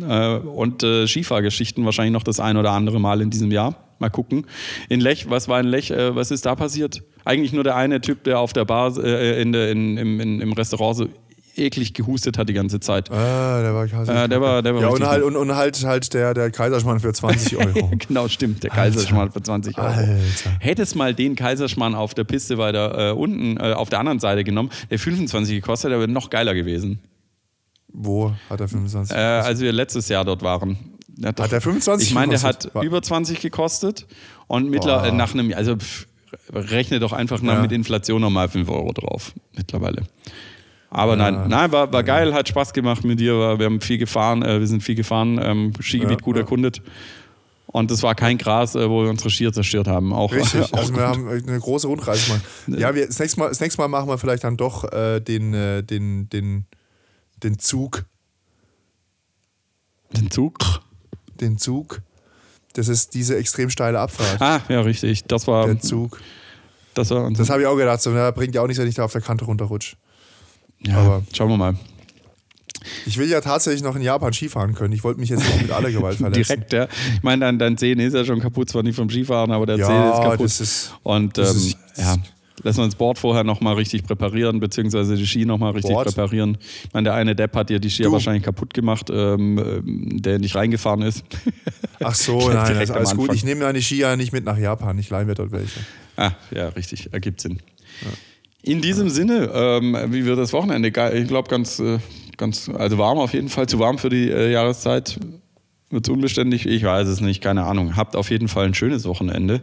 äh, und äh, Skifahrgeschichten wahrscheinlich noch das ein oder andere Mal in diesem Jahr. Mal gucken. In Lech, was war in Lech, äh, was ist da passiert? Eigentlich nur der eine Typ, der auf der Bar, äh, in der, in, in, im Restaurant so eklig gehustet hat die ganze Zeit. Ah, der war Äh, der war, der war Ja, und halt, und, und halt, halt der, der Kaiserschmarrn für 20 Euro. genau, stimmt. Der Kaiserschmarrn für 20 Euro. Alter. Hättest mal den Kaiserschmarrn auf der Piste weiter äh, unten, äh, auf der anderen Seite genommen, der 25 gekostet, der wäre noch geiler gewesen. Wo hat er 25? Äh, als wir letztes Jahr dort waren. Der Hat der 25 Ich meine, der gekostet? hat War- über 20 gekostet und mittlerweile Boah. nach einem, also pff, rechne doch einfach Ja. mit Inflation nochmal 5 Euro drauf mittlerweile. Aber nein, nein, war, war geil, hat Spaß gemacht mit dir. Wir haben viel gefahren, äh, wir sind viel gefahren, ähm, Skigebiet Ja, gut ja. erkundet. Und das war kein Gras, äh, wo wir unsere Skier zerstört haben. Auch, Richtig, auch also gut. wir haben eine große Rundreise gemacht. Ja, wir, das, nächste Mal, das nächste Mal machen wir vielleicht dann doch äh, den, äh, den, den, den Zug. den Zug. Den Zug. Das ist diese extrem steile Abfahrt. Ah, ja, richtig. Das war, Der Zug. das war Das habe ich auch gedacht. So, na, bringt ja auch nichts, wenn ich da auf der Kante runterrutsche. Ja, aber- Schauen wir mal. Ich will ja tatsächlich noch in Japan Skifahren können. Ich wollte mich jetzt nicht mit aller Gewalt verletzen. Direkt, ja. Ich meine, dein, dein Zehen ist ja schon kaputt, zwar nicht vom Skifahren, aber der Ja, Zehen ist kaputt. das ist- Und das ähm, ist- ja, lassen wir uns Board vorher nochmal richtig präparieren, beziehungsweise die Ski nochmal richtig Board? präparieren. Ich meine, der eine Depp hat dir die Skier Du. wahrscheinlich kaputt gemacht, ähm, ähm, der nicht reingefahren ist. Ach so, nein, am alles gut. Ich nehme meine Skier nicht mit nach Japan. Ich leihe mir dort welche. ah, ja, richtig, ergibt Sinn. In diesem Sinne, ähm, wie wird das Wochenende? Ich glaube, ganz, äh, ganz, also warm auf jeden Fall, zu warm für die äh, Jahreszeit. Wird es unbeständig? Ich weiß es nicht, keine Ahnung. Habt auf jeden Fall ein schönes Wochenende.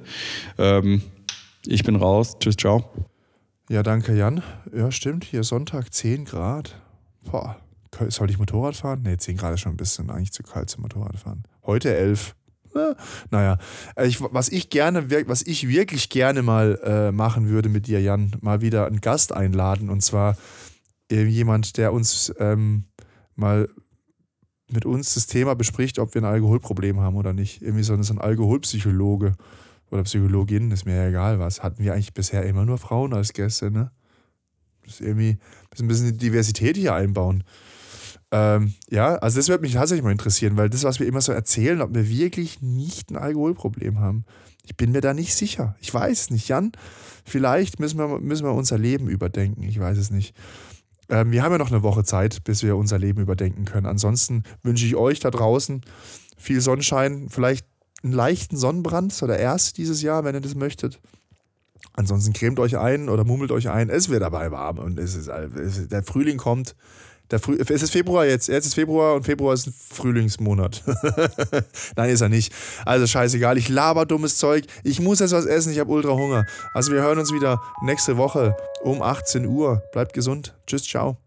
Ähm, ich bin raus. Tschüss, ciao. Ja, danke, Jan. Ja, stimmt. Hier Sonntag 10 Grad. Boah. Soll ich Motorrad fahren? Nee, 10 Grad ist schon ein bisschen eigentlich zu kalt zum Motorradfahren. Heute 11. Naja, Äh, ich, was ich gerne, was ich wirklich gerne mal äh, machen würde mit dir, Jan, mal wieder einen Gast einladen und zwar äh, jemand, der uns ähm, mal mit uns das Thema bespricht, ob wir ein Alkoholproblem haben oder nicht. Irgendwie so, ein- so ein Alkoholpsychologe oder Psychologin, ist mir ja egal was. Hatten wir eigentlich bisher immer nur Frauen als Gäste, ne? Das ist irgendwie ein bisschen die Diversität hier einbauen. Ähm, ja, also das würde mich tatsächlich mal interessieren, weil das, was wir immer so erzählen, ob wir wirklich nicht ein Alkoholproblem haben. Ich bin mir da nicht sicher. Ich weiß es nicht. Jan, vielleicht müssen wir, müssen wir unser Leben überdenken. Ich weiß es nicht. Ähm, wir haben ja noch eine Woche Zeit, bis wir unser Leben überdenken können. Ansonsten wünsche ich euch da draußen viel Sonnenschein, vielleicht einen leichten Sonnenbrand, so der erste dieses Jahr, wenn ihr das möchtet. Ansonsten cremt euch ein oder mummelt euch ein. Es wird dabei warm und es ist, der Frühling kommt. Der Früh, es ist Februar jetzt. Jetzt ist Februar und Februar ist ein Frühlingsmonat. Nein, ist er nicht. Also scheißegal. Ich laber dummes Zeug. Ich muss jetzt was essen. Ich habe ultra Hunger. Also wir hören uns wieder nächste Woche um 18 Uhr. Bleibt gesund. Tschüss, ciao.